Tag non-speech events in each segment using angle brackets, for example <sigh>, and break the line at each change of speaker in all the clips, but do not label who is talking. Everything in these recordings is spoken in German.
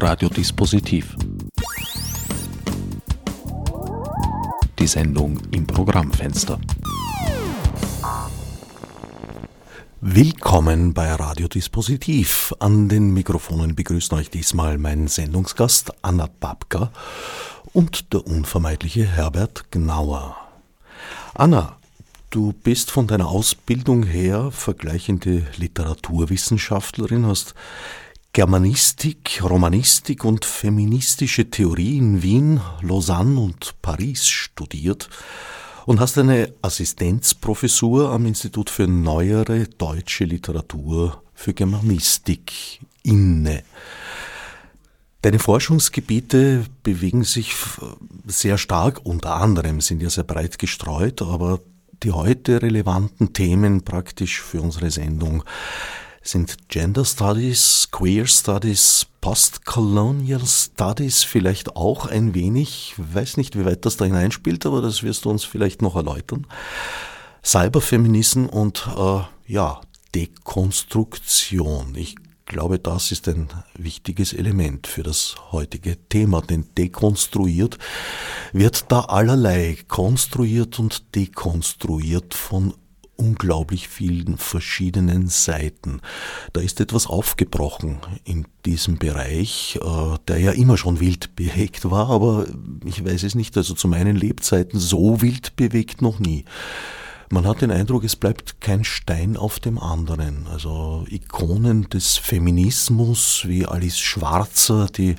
Radiodispositiv. Die Sendung im Programmfenster. Willkommen bei Radiodispositiv. An den Mikrofonen begrüßen euch diesmal mein Sendungsgast Anna Babka und der unvermeidliche Herbert Gnauer. Anna, du bist von deiner Ausbildung her vergleichende Literaturwissenschaftlerin, hast Germanistik, Romanistik und feministische Theorie in Wien, Lausanne und Paris studiert und hast eine Assistenzprofessur am Institut für neuere deutsche Literatur für Germanistik inne. Deine Forschungsgebiete bewegen sich sehr stark, unter anderem sind ja sehr breit gestreut, aber die heute relevanten Themen praktisch für unsere Sendung sind Gender Studies, Queer Studies, Postcolonial Studies vielleicht auch ein wenig. Weiß nicht, wie weit das da hineinspielt, aber das wirst du uns vielleicht noch erläutern. Cyberfeminism und äh, ja, Dekonstruktion. Ich glaube, das ist ein wichtiges Element für das heutige Thema, denn dekonstruiert wird da allerlei konstruiert und dekonstruiert von unglaublich vielen verschiedenen Seiten. Da ist etwas aufgebrochen in diesem Bereich, äh, der ja immer schon wild bewegt war, aber ich weiß es nicht, also zu meinen Lebzeiten so wild bewegt noch nie. Man hat den Eindruck, es bleibt kein Stein auf dem anderen. Also Ikonen des Feminismus wie Alice Schwarzer, die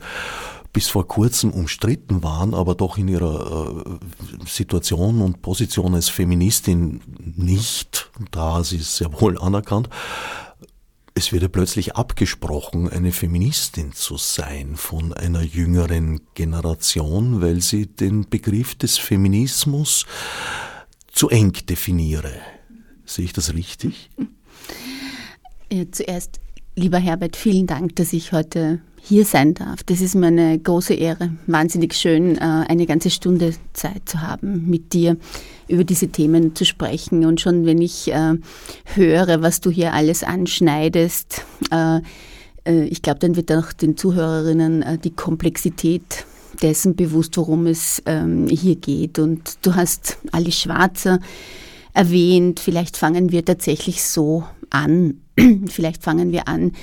bis vor kurzem umstritten waren, aber doch in ihrer äh, Situation und Position als Feministin nicht, da sie es sehr wohl anerkannt, es wird ja plötzlich abgesprochen, eine Feministin zu sein von einer jüngeren Generation, weil sie den Begriff des Feminismus zu eng definiere. Sehe ich das richtig?
Ja, zuerst, lieber Herbert, vielen Dank, dass ich heute hier sein darf. Das ist mir eine große Ehre. Wahnsinnig schön, äh, eine ganze Stunde Zeit zu haben, mit dir über diese Themen zu sprechen. Und schon wenn ich äh, höre, was du hier alles anschneidest, äh, ich glaube, dann wird auch den Zuhörerinnen die Komplexität dessen bewusst, worum es ähm, hier geht. Und du hast Alice Schwarzer erwähnt. Vielleicht fangen wir tatsächlich so an. <clears throat> Vielleicht fangen wir an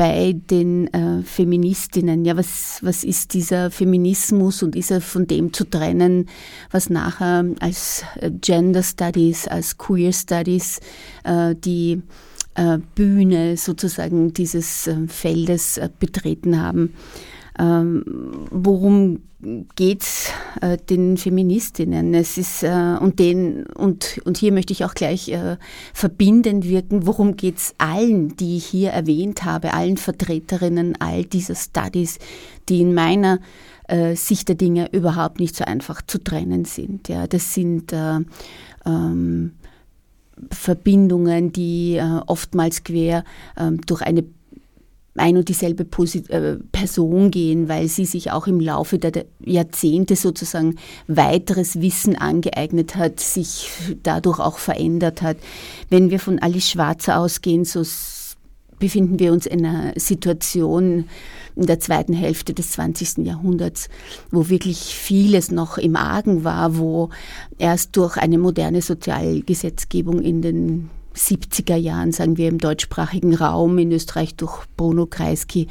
bei den äh, Feministinnen. Ja, was, was ist dieser Feminismus und ist er von dem zu trennen, was nachher als äh, Gender Studies, als Queer Studies äh, die äh, Bühne sozusagen dieses äh, Feldes äh, betreten haben? Ähm, worum geht's äh, den Feministinnen? Es ist äh, und den und und hier möchte ich auch gleich äh, verbindend wirken. Worum geht's allen, die ich hier erwähnt habe, allen Vertreterinnen all dieser Studies, die in meiner äh, Sicht der Dinge überhaupt nicht so einfach zu trennen sind. Ja, das sind äh, ähm, Verbindungen, die äh, oftmals quer ähm, durch eine ein und dieselbe äh, Person gehen, weil sie sich auch im Laufe der Jahrzehnte sozusagen weiteres Wissen angeeignet hat, sich dadurch auch verändert hat. Wenn wir von Alice Schwarzer ausgehen, so befinden wir uns in einer Situation in der zweiten Hälfte des 20. Jahrhunderts, wo wirklich vieles noch im Argen war, wo erst durch eine moderne Sozialgesetzgebung in den 70er Jahren, sagen wir im deutschsprachigen Raum, in Österreich durch Bruno Kreisky,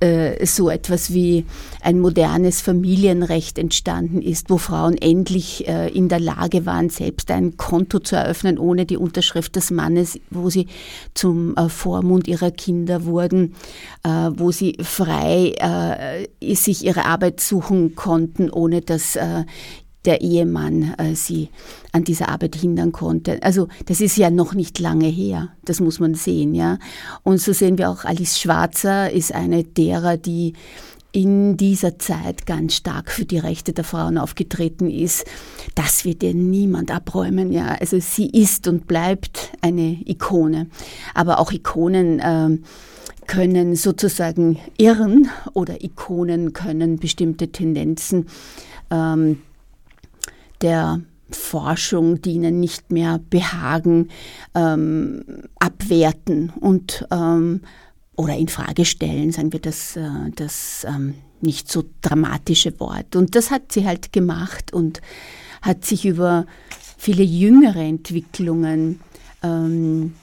äh, so etwas wie ein modernes Familienrecht entstanden ist, wo Frauen endlich äh, in der Lage waren, selbst ein Konto zu eröffnen, ohne die Unterschrift des Mannes, wo sie zum äh, Vormund ihrer Kinder wurden, wo sie frei sich ihre Arbeit suchen konnten, ohne dass der Ehemann äh, sie an dieser Arbeit hindern konnte. Also das ist ja noch nicht lange her, das muss man sehen, ja. Und so sehen wir auch Alice Schwarzer ist eine derer, die in dieser Zeit ganz stark für die Rechte der Frauen aufgetreten ist. Das wird ihr niemand abräumen, ja. Also sie ist und bleibt eine Ikone. Aber auch Ikonen äh, können sozusagen irren oder Ikonen können bestimmte Tendenzen ähm, der Forschung, die ihnen nicht mehr behagen, ähm, abwerten und ähm, oder in Frage stellen, sagen wir das, äh, das ähm, nicht so dramatische Wort. Und das hat sie halt gemacht und hat sich über viele jüngere Entwicklungen ähm,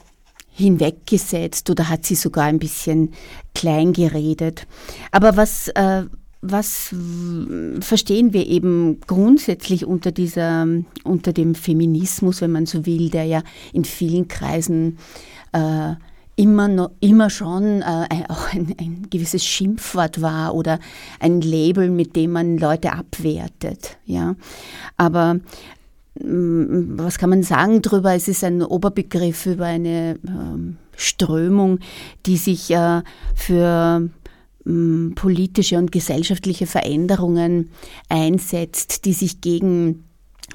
hinweggesetzt oder hat sie sogar ein bisschen klein geredet. Aber was, äh, was verstehen wir eben grundsätzlich unter dieser, unter dem Feminismus, wenn man so will, der ja in vielen Kreisen äh, immer, noch, immer schon äh, auch ein, ein, gewisses Schimpfwort war oder ein Label, mit dem man Leute abwertet. Ja. Aber mm, was kann man sagen darüber? Es ist ein Oberbegriff über eine ähm, Strömung, die sich äh, für politische und gesellschaftliche Veränderungen einsetzt, die sich gegen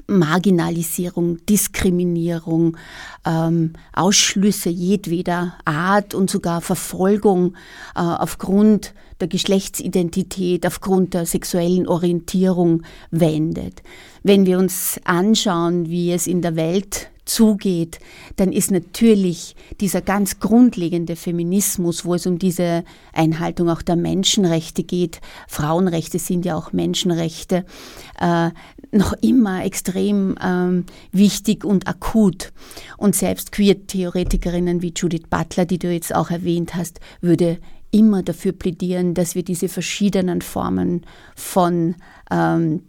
Marginalisierung, Diskriminierung, ähm, Ausschlüsse jedweder Art und sogar Verfolgung äh, aufgrund der Geschlechtsidentität, aufgrund der sexuellen Orientierung wendet. Wenn wir uns anschauen, wie es in der Welt zugeht, dann ist natürlich dieser ganz grundlegende Feminismus, wo es um diese Einhaltung auch der Menschenrechte geht, Frauenrechte sind ja auch Menschenrechte, äh, noch immer extrem ähm, wichtig und akut. Und selbst Queer-Theoretikerinnen wie Judith Butler, die du jetzt auch erwähnt hast, würde immer dafür plädieren, dass wir diese verschiedenen Formen von ähm,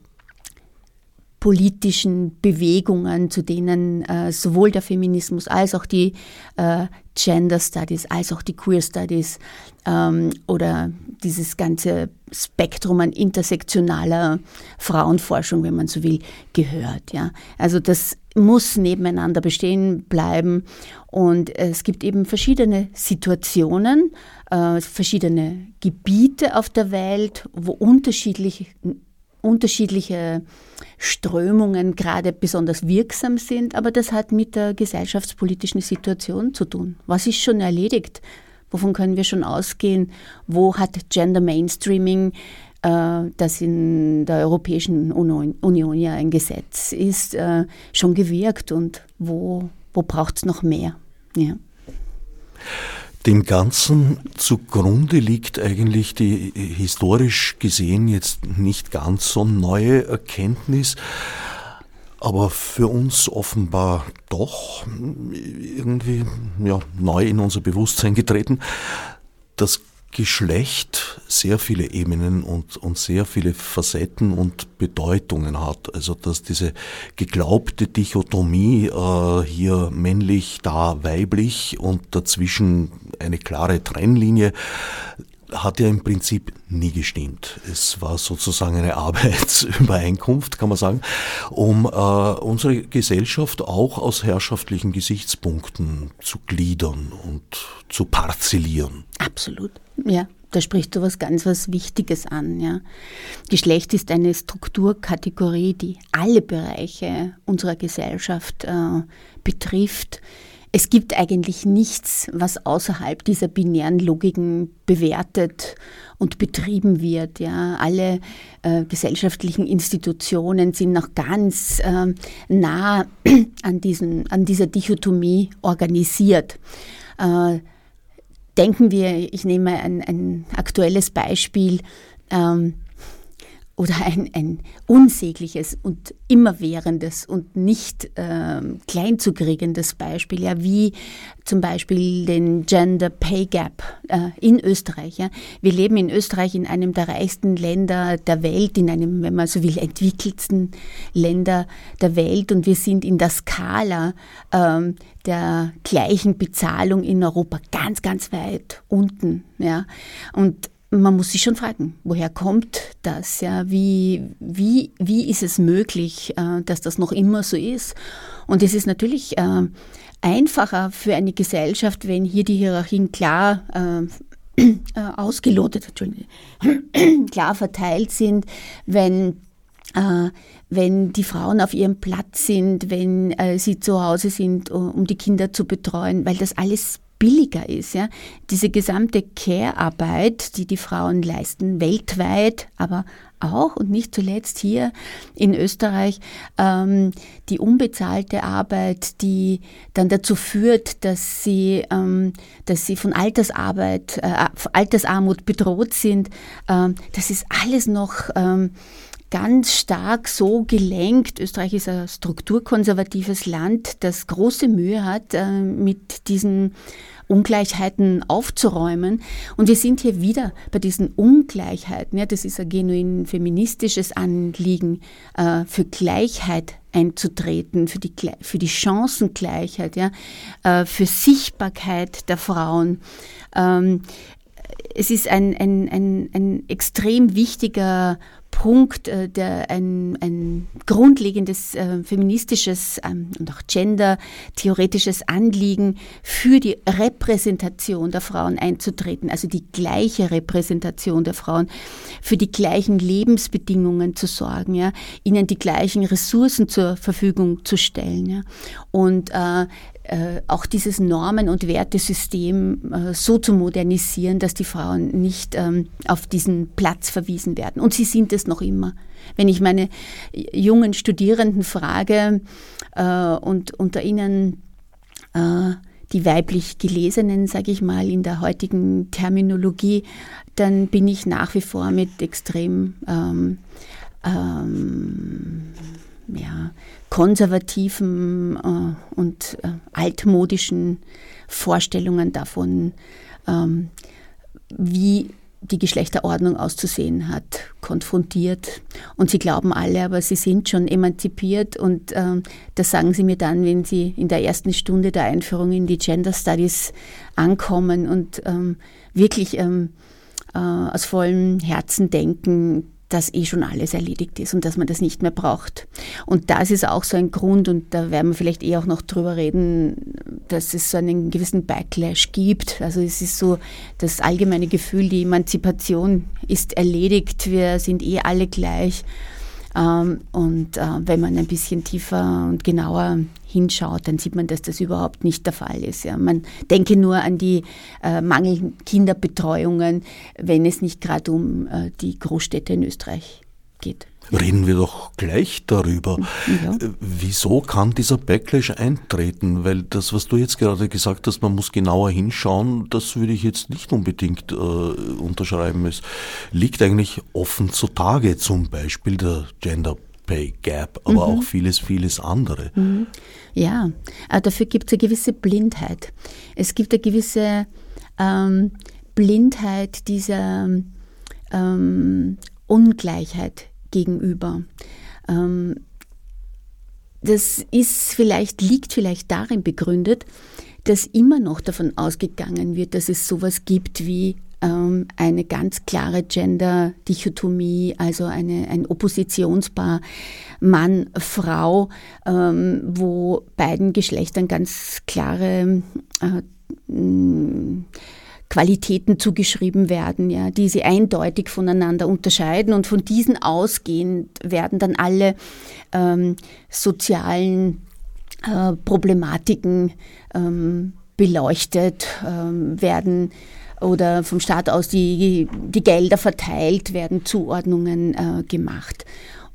politischen Bewegungen, zu denen äh, sowohl der Feminismus als auch die äh, Gender Studies, als auch die Queer Studies ähm, oder dieses ganze Spektrum an intersektionaler Frauenforschung, wenn man so will, gehört. Ja. Also das muss nebeneinander bestehen bleiben und es gibt eben verschiedene Situationen, äh, verschiedene Gebiete auf der Welt, wo unterschiedlich unterschiedliche Strömungen gerade besonders wirksam sind, aber das hat mit der gesellschaftspolitischen Situation zu tun. Was ist schon erledigt? Wovon können wir schon ausgehen? Wo hat Gender Mainstreaming, äh, das in der Europäischen Union ja ein Gesetz ist, äh, schon gewirkt und wo, wo braucht es noch mehr? Ja.
Dem Ganzen zugrunde liegt eigentlich die historisch gesehen jetzt nicht ganz so neue Erkenntnis, aber für uns offenbar doch irgendwie ja, neu in unser Bewusstsein getreten, dass Geschlecht sehr viele Ebenen und, und sehr viele Facetten und Bedeutungen hat. Also dass diese geglaubte Dichotomie äh, hier männlich, da weiblich und dazwischen eine klare Trennlinie hat ja im Prinzip nie gestimmt. Es war sozusagen eine <laughs> Arbeitsübereinkunft, kann man sagen, um äh, unsere Gesellschaft auch aus herrschaftlichen Gesichtspunkten zu gliedern und zu parzellieren.
Absolut, ja. Da sprichst du was ganz was Wichtiges an. Ja. Geschlecht ist eine Strukturkategorie, die alle Bereiche unserer Gesellschaft äh, betrifft es gibt eigentlich nichts, was außerhalb dieser binären Logiken bewertet und betrieben wird. Ja, alle äh, gesellschaftlichen Institutionen sind noch ganz äh, nah <clears throat> an, diesen, an dieser Dichotomie organisiert. Äh, denken wir, ich nehme ein, ein aktuelles Beispiel. Ähm, oder ein, ein unsägliches und immerwährendes und nicht äh, kleinzukriegendes Beispiel, ja, wie zum Beispiel den Gender Pay Gap äh, in Österreich. Ja. Wir leben in Österreich in einem der reichsten Länder der Welt, in einem, wenn man so will, entwickelsten Länder der Welt und wir sind in der Skala ähm, der gleichen Bezahlung in Europa ganz, ganz weit unten. Ja. Und man muss sich schon fragen, woher kommt das? Ja, wie, wie, wie ist es möglich, äh, dass das noch immer so ist? Und es ist natürlich äh, einfacher für eine Gesellschaft, wenn hier die Hierarchien klar äh, <clears throat> ausgelotet, <clears throat> klar verteilt sind, wenn wenn die Frauen auf ihrem Platz sind, wenn sie zu Hause sind, um die Kinder zu betreuen, weil das alles billiger ist. Ja? Diese gesamte Care-Arbeit, die die Frauen leisten, weltweit, aber auch und nicht zuletzt hier in Österreich ähm, die unbezahlte Arbeit, die dann dazu führt, dass sie, ähm, dass sie von Altersarbeit, äh, Altersarmut bedroht sind. Ähm, das ist alles noch ähm, ganz stark so gelenkt. Österreich ist ein strukturkonservatives Land, das große Mühe hat, äh, mit diesen Ungleichheiten aufzuräumen. Und wir sind hier wieder bei diesen Ungleichheiten. Ja, das ist ein genuin feministisches Anliegen, äh, für Gleichheit einzutreten, für die, für die Chancengleichheit, ja, äh, für Sichtbarkeit der Frauen. Ähm, es ist ein, ein, ein, ein extrem wichtiger Punkt, äh, der ein, ein grundlegendes äh, feministisches ähm, und auch gender-theoretisches Anliegen für die Repräsentation der Frauen einzutreten, also die gleiche Repräsentation der Frauen, für die gleichen Lebensbedingungen zu sorgen, ja, ihnen die gleichen Ressourcen zur Verfügung zu stellen. Ja. Und äh, äh, auch dieses Normen- und Wertesystem äh, so zu modernisieren, dass die Frauen nicht ähm, auf diesen Platz verwiesen werden. Und sie sind es noch immer. Wenn ich meine jungen Studierenden frage äh, und unter ihnen äh, die weiblich Gelesenen, sage ich mal, in der heutigen Terminologie, dann bin ich nach wie vor mit extrem ähm, ähm, ja, konservativen äh, und äh, altmodischen Vorstellungen davon, ähm, wie die Geschlechterordnung auszusehen hat, konfrontiert. Und sie glauben alle, aber sie sind schon emanzipiert. Und ähm, das sagen sie mir dann, wenn sie in der ersten Stunde der Einführung in die Gender Studies ankommen und ähm, wirklich ähm, äh, aus vollem Herzen denken, dass eh schon alles erledigt ist und dass man das nicht mehr braucht. Und das ist auch so ein Grund, und da werden wir vielleicht eh auch noch drüber reden, dass es so einen gewissen Backlash gibt. Also es ist so das allgemeine Gefühl, die Emanzipation ist erledigt, wir sind eh alle gleich. Ähm, und äh, wenn man ein bisschen tiefer und genauer hinschaut, dann sieht man, dass das überhaupt nicht der Fall ist. Man denke nur an die äh, mangelnden Kinderbetreuungen, wenn es nicht gerade um äh, die Großstädte in Österreich geht.
Reden wir doch gleich darüber. Ja. Äh, wieso kann dieser Backlash eintreten? Weil das, was du jetzt gerade gesagt hast, man muss genauer hinschauen, das würde ich jetzt nicht unbedingt äh, unterschreiben. Es liegt eigentlich offen zutage, zum Beispiel der Gender Pay Gap, aber mhm. auch vieles, vieles andere. Mhm.
Ja, aber dafür gibt es eine gewisse Blindheit. Es gibt eine gewisse ähm, Blindheit dieser ähm, Ungleichheit gegenüber. Ähm, das ist vielleicht, liegt vielleicht darin begründet, dass immer noch davon ausgegangen wird, dass es sowas gibt wie ähm, eine ganz klare Gender-Dichotomie, also eine, ein Oppositionspaar Mann-Frau, ähm, wo beiden Geschlechtern ganz klare äh, Qualitäten zugeschrieben werden, ja, die sie eindeutig voneinander unterscheiden und von diesen ausgehend werden dann alle ähm, sozialen äh, Problematiken ähm, beleuchtet, ähm, werden oder vom Staat aus die, die Gelder verteilt, werden Zuordnungen äh, gemacht.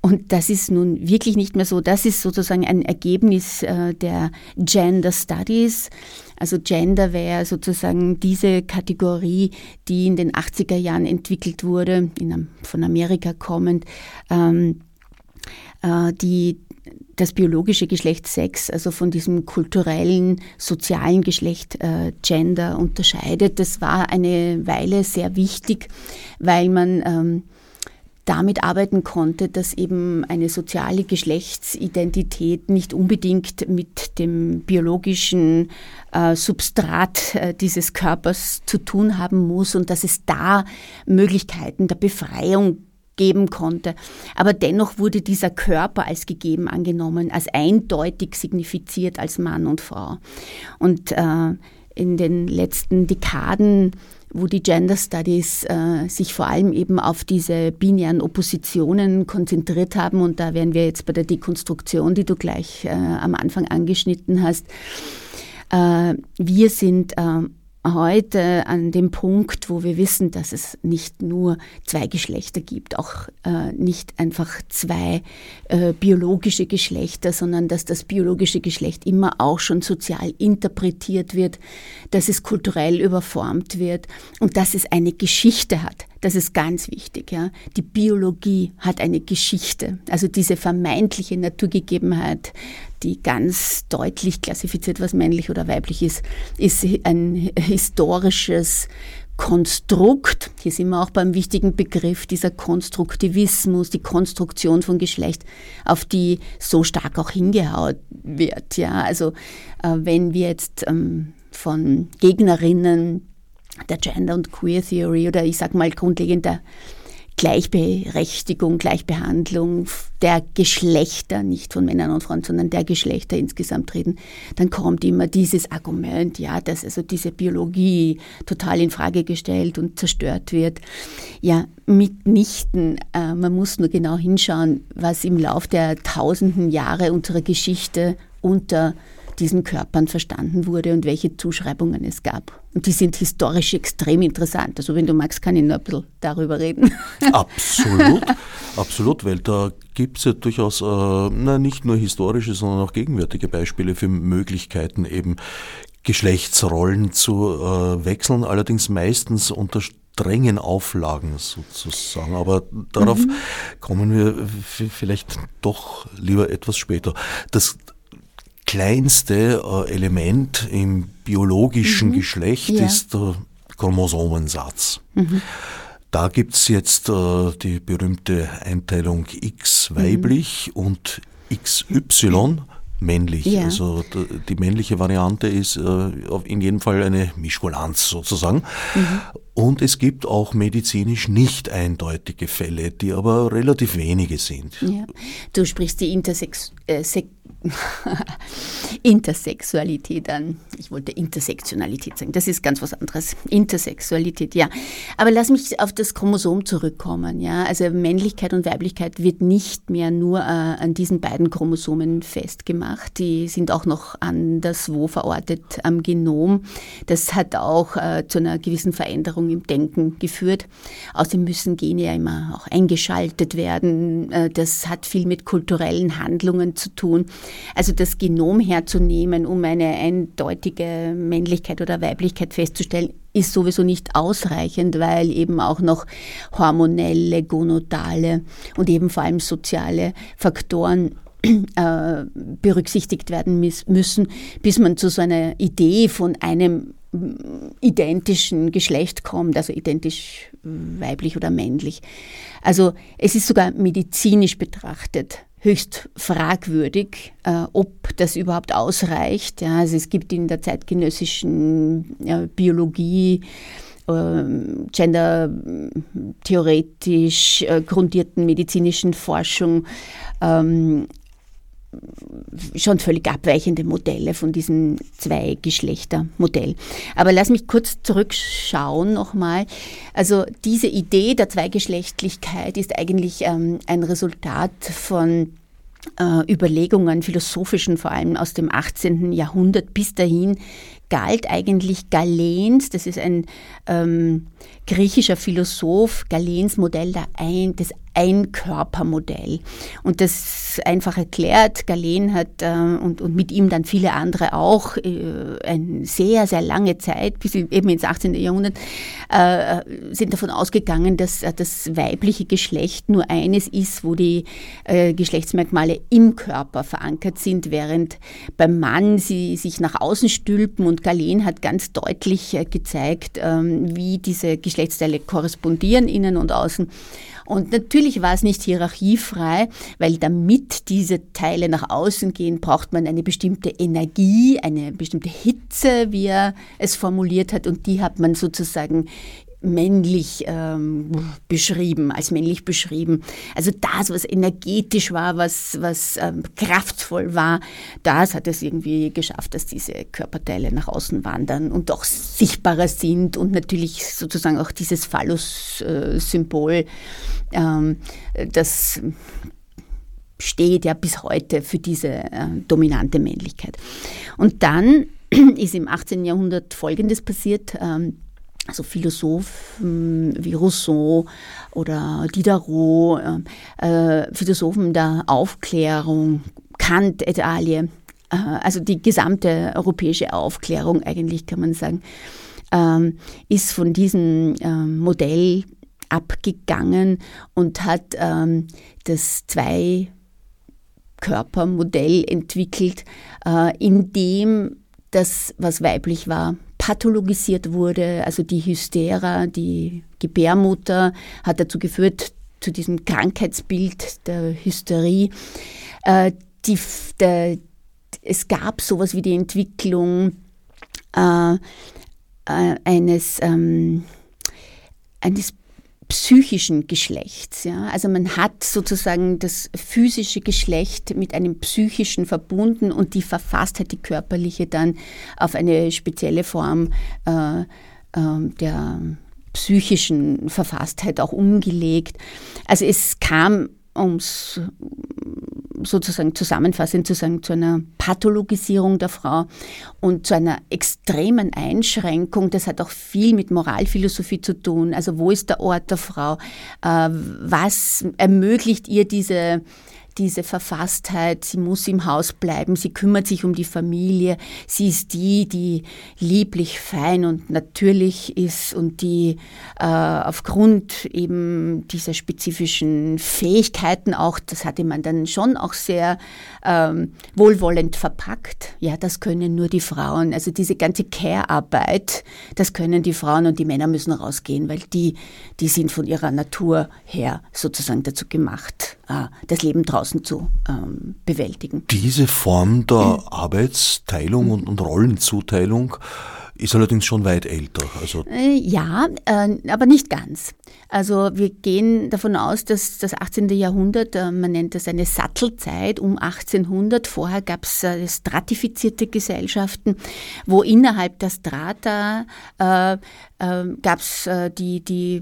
Und das ist nun wirklich nicht mehr so. Das ist sozusagen ein Ergebnis äh, der Gender Studies. Also Gender wäre sozusagen diese Kategorie, die in den 80er Jahren entwickelt wurde, in, von Amerika kommend, ähm, äh, die das biologische Geschlecht Sex, also von diesem kulturellen, sozialen Geschlecht äh, Gender unterscheidet. Das war eine Weile sehr wichtig, weil man ähm, damit arbeiten konnte, dass eben eine soziale Geschlechtsidentität nicht unbedingt mit dem biologischen äh, Substrat äh, dieses Körpers zu tun haben muss und dass es da Möglichkeiten der Befreiung geben konnte. Aber dennoch wurde dieser Körper als gegeben angenommen, als eindeutig signifiziert als Mann und Frau. Und äh, in den letzten Dekaden wo die Gender Studies äh, sich vor allem eben auf diese binären Oppositionen konzentriert haben. Und da wären wir jetzt bei der Dekonstruktion, die du gleich äh, am Anfang angeschnitten hast. Äh, wir sind äh, heute an dem Punkt, wo wir wissen, dass es nicht nur zwei Geschlechter gibt, auch äh, nicht einfach zwei äh, biologische Geschlechter, sondern dass das biologische Geschlecht immer auch schon sozial interpretiert wird, dass es kulturell überformt wird und dass es eine Geschichte hat. Das ist ganz wichtig. Ja. Die Biologie hat eine Geschichte. Also diese vermeintliche Naturgegebenheit, die ganz deutlich klassifiziert, was männlich oder weiblich ist, ist ein historisches Konstrukt, hier sind wir auch beim wichtigen Begriff, dieser Konstruktivismus, die Konstruktion von Geschlecht, auf die so stark auch hingehaut wird. Ja, also äh, wenn wir jetzt ähm, von Gegnerinnen der Gender- und Queer Theory oder ich sag mal grundlegend der Gleichberechtigung, Gleichbehandlung der Geschlechter, nicht von Männern und Frauen, sondern der Geschlechter insgesamt reden, dann kommt immer dieses Argument, ja, dass also diese Biologie total in Frage gestellt und zerstört wird. Ja, mitnichten. Äh, man muss nur genau hinschauen, was im Lauf der tausenden Jahre unserer Geschichte unter diesen Körpern verstanden wurde und welche Zuschreibungen es gab. Und die sind historisch extrem interessant. Also wenn du magst, kann ich noch ein bisschen darüber reden. <laughs>
Absolut, absolut, weil da gibt es ja durchaus äh, na, nicht nur historische, sondern auch gegenwärtige Beispiele für Möglichkeiten, eben Geschlechtsrollen zu äh, wechseln, allerdings meistens unter strengen Auflagen sozusagen. Aber darauf mhm. kommen wir vielleicht doch lieber etwas später. Das kleinste äh, Element im biologischen mhm. Geschlecht ja. ist der Chromosomensatz. Mhm. Da gibt's jetzt äh, die berühmte Einteilung X weiblich mhm. und XY männlich. Ja. Also die männliche Variante ist äh, in jedem Fall eine Mischkulanz sozusagen. Mhm. Und es gibt auch medizinisch nicht eindeutige Fälle, die aber relativ wenige sind.
Ja. Du sprichst die Intersex äh, <laughs> Intersexualität an. Ich wollte Intersektionalität sagen. Das ist ganz was anderes. Intersexualität, ja. Aber lass mich auf das Chromosom zurückkommen. Ja, also Männlichkeit und Weiblichkeit wird nicht mehr nur äh, an diesen beiden Chromosomen festgemacht. Die sind auch noch anderswo verortet am Genom. Das hat auch äh, zu einer gewissen Veränderung im Denken geführt. Außerdem müssen Gene ja immer auch eingeschaltet werden. Äh, das hat viel mit kulturellen Handlungen zu tun. Also das Genom herzunehmen, um eine eindeutige Männlichkeit oder Weiblichkeit festzustellen, ist sowieso nicht ausreichend, weil eben auch noch hormonelle, gonodale und eben vor allem soziale Faktoren äh, berücksichtigt werden müssen, bis man zu so einer Idee von einem identischen Geschlecht kommt, also identisch weiblich oder männlich. Also es ist sogar medizinisch betrachtet höchst fragwürdig, äh, ob das überhaupt ausreicht. Ja, also es gibt in der zeitgenössischen ja, Biologie äh, gendertheoretisch äh, grundierten medizinischen Forschung ähm, schon völlig abweichende Modelle von diesem Zwei-Geschlechter-Modell. Aber lass mich kurz zurückschauen nochmal. Also diese Idee der Zweigeschlechtlichkeit ist eigentlich ähm, ein Resultat von äh, Überlegungen, philosophischen vor allem aus dem 18. Jahrhundert bis dahin galt eigentlich Galens, das ist ein ähm, griechischer Philosoph, Galens Modell der ein, des Einkörpermodell. Und das einfach erklärt, Galen hat äh, und, und mit ihm dann viele andere auch äh, eine sehr, sehr lange Zeit, bis eben ins 18. Jahrhundert, äh, sind davon ausgegangen, dass äh, das weibliche Geschlecht nur eines ist, wo die äh, Geschlechtsmerkmale im Körper verankert sind, während beim Mann sie sich nach außen stülpen und Galen hat ganz deutlich äh, gezeigt, ähm, wie diese Geschlechtsteile korrespondieren, innen und außen. Und natürlich war es nicht hierarchiefrei, weil damit diese Teile nach außen gehen, braucht man eine bestimmte Energie, eine bestimmte Hitze, wie er es formuliert hat. Und die hat man sozusagen männlich ähm, beschrieben, als männlich beschrieben. Also das, was energetisch war, was, was ähm, kraftvoll war, das hat es irgendwie geschafft, dass diese Körperteile nach außen wandern und auch sichtbarer sind und natürlich sozusagen auch dieses Phallus-Symbol, ähm, das steht ja bis heute für diese äh, dominante Männlichkeit. Und dann <clears throat> ist im 18. Jahrhundert Folgendes passiert. Ähm, also Philosophen wie Rousseau oder Diderot, äh, Philosophen der Aufklärung, Kant et alie, äh, also die gesamte europäische Aufklärung eigentlich kann man sagen, ähm, ist von diesem ähm, Modell abgegangen und hat ähm, das zwei Körpermodell entwickelt, äh, in dem das, was weiblich war, pathologisiert wurde. Also die Hystera, die Gebärmutter, hat dazu geführt, zu diesem Krankheitsbild der Hysterie. Äh, die, der, es gab sowas wie die Entwicklung äh, äh eines, ähm, eines psychischen Geschlechts. Ja? Also man hat sozusagen das physische Geschlecht mit einem psychischen verbunden und die Verfasstheit, die körperliche, dann auf eine spezielle Form äh, äh, der psychischen Verfasstheit auch umgelegt. Also es kam ums sozusagen zusammenfassend zu sagen, zu einer Pathologisierung der Frau und zu einer extremen Einschränkung. Das hat auch viel mit Moralphilosophie zu tun. Also wo ist der Ort der Frau? Äh, was ermöglicht ihr diese diese Verfasstheit, sie muss im Haus bleiben, sie kümmert sich um die Familie, sie ist die, die lieblich, fein und natürlich ist und die äh, aufgrund eben dieser spezifischen Fähigkeiten auch, das hatte man dann schon auch sehr ähm, wohlwollend verpackt. Ja, das können nur die Frauen. Also diese ganze Care-Arbeit, das können die Frauen und die Männer müssen rausgehen, weil die, die sind von ihrer Natur her sozusagen dazu gemacht, das Leben draußen zu ähm, bewältigen.
Diese Form der Arbeitsteilung und, und Rollenzuteilung ist allerdings schon weit älter.
Also äh, ja, äh, aber nicht ganz. Also wir gehen davon aus, dass das 18. Jahrhundert, äh, man nennt das eine Sattelzeit um 1800, vorher gab es äh, stratifizierte Gesellschaften, wo innerhalb der Strata äh, äh, gab es die, die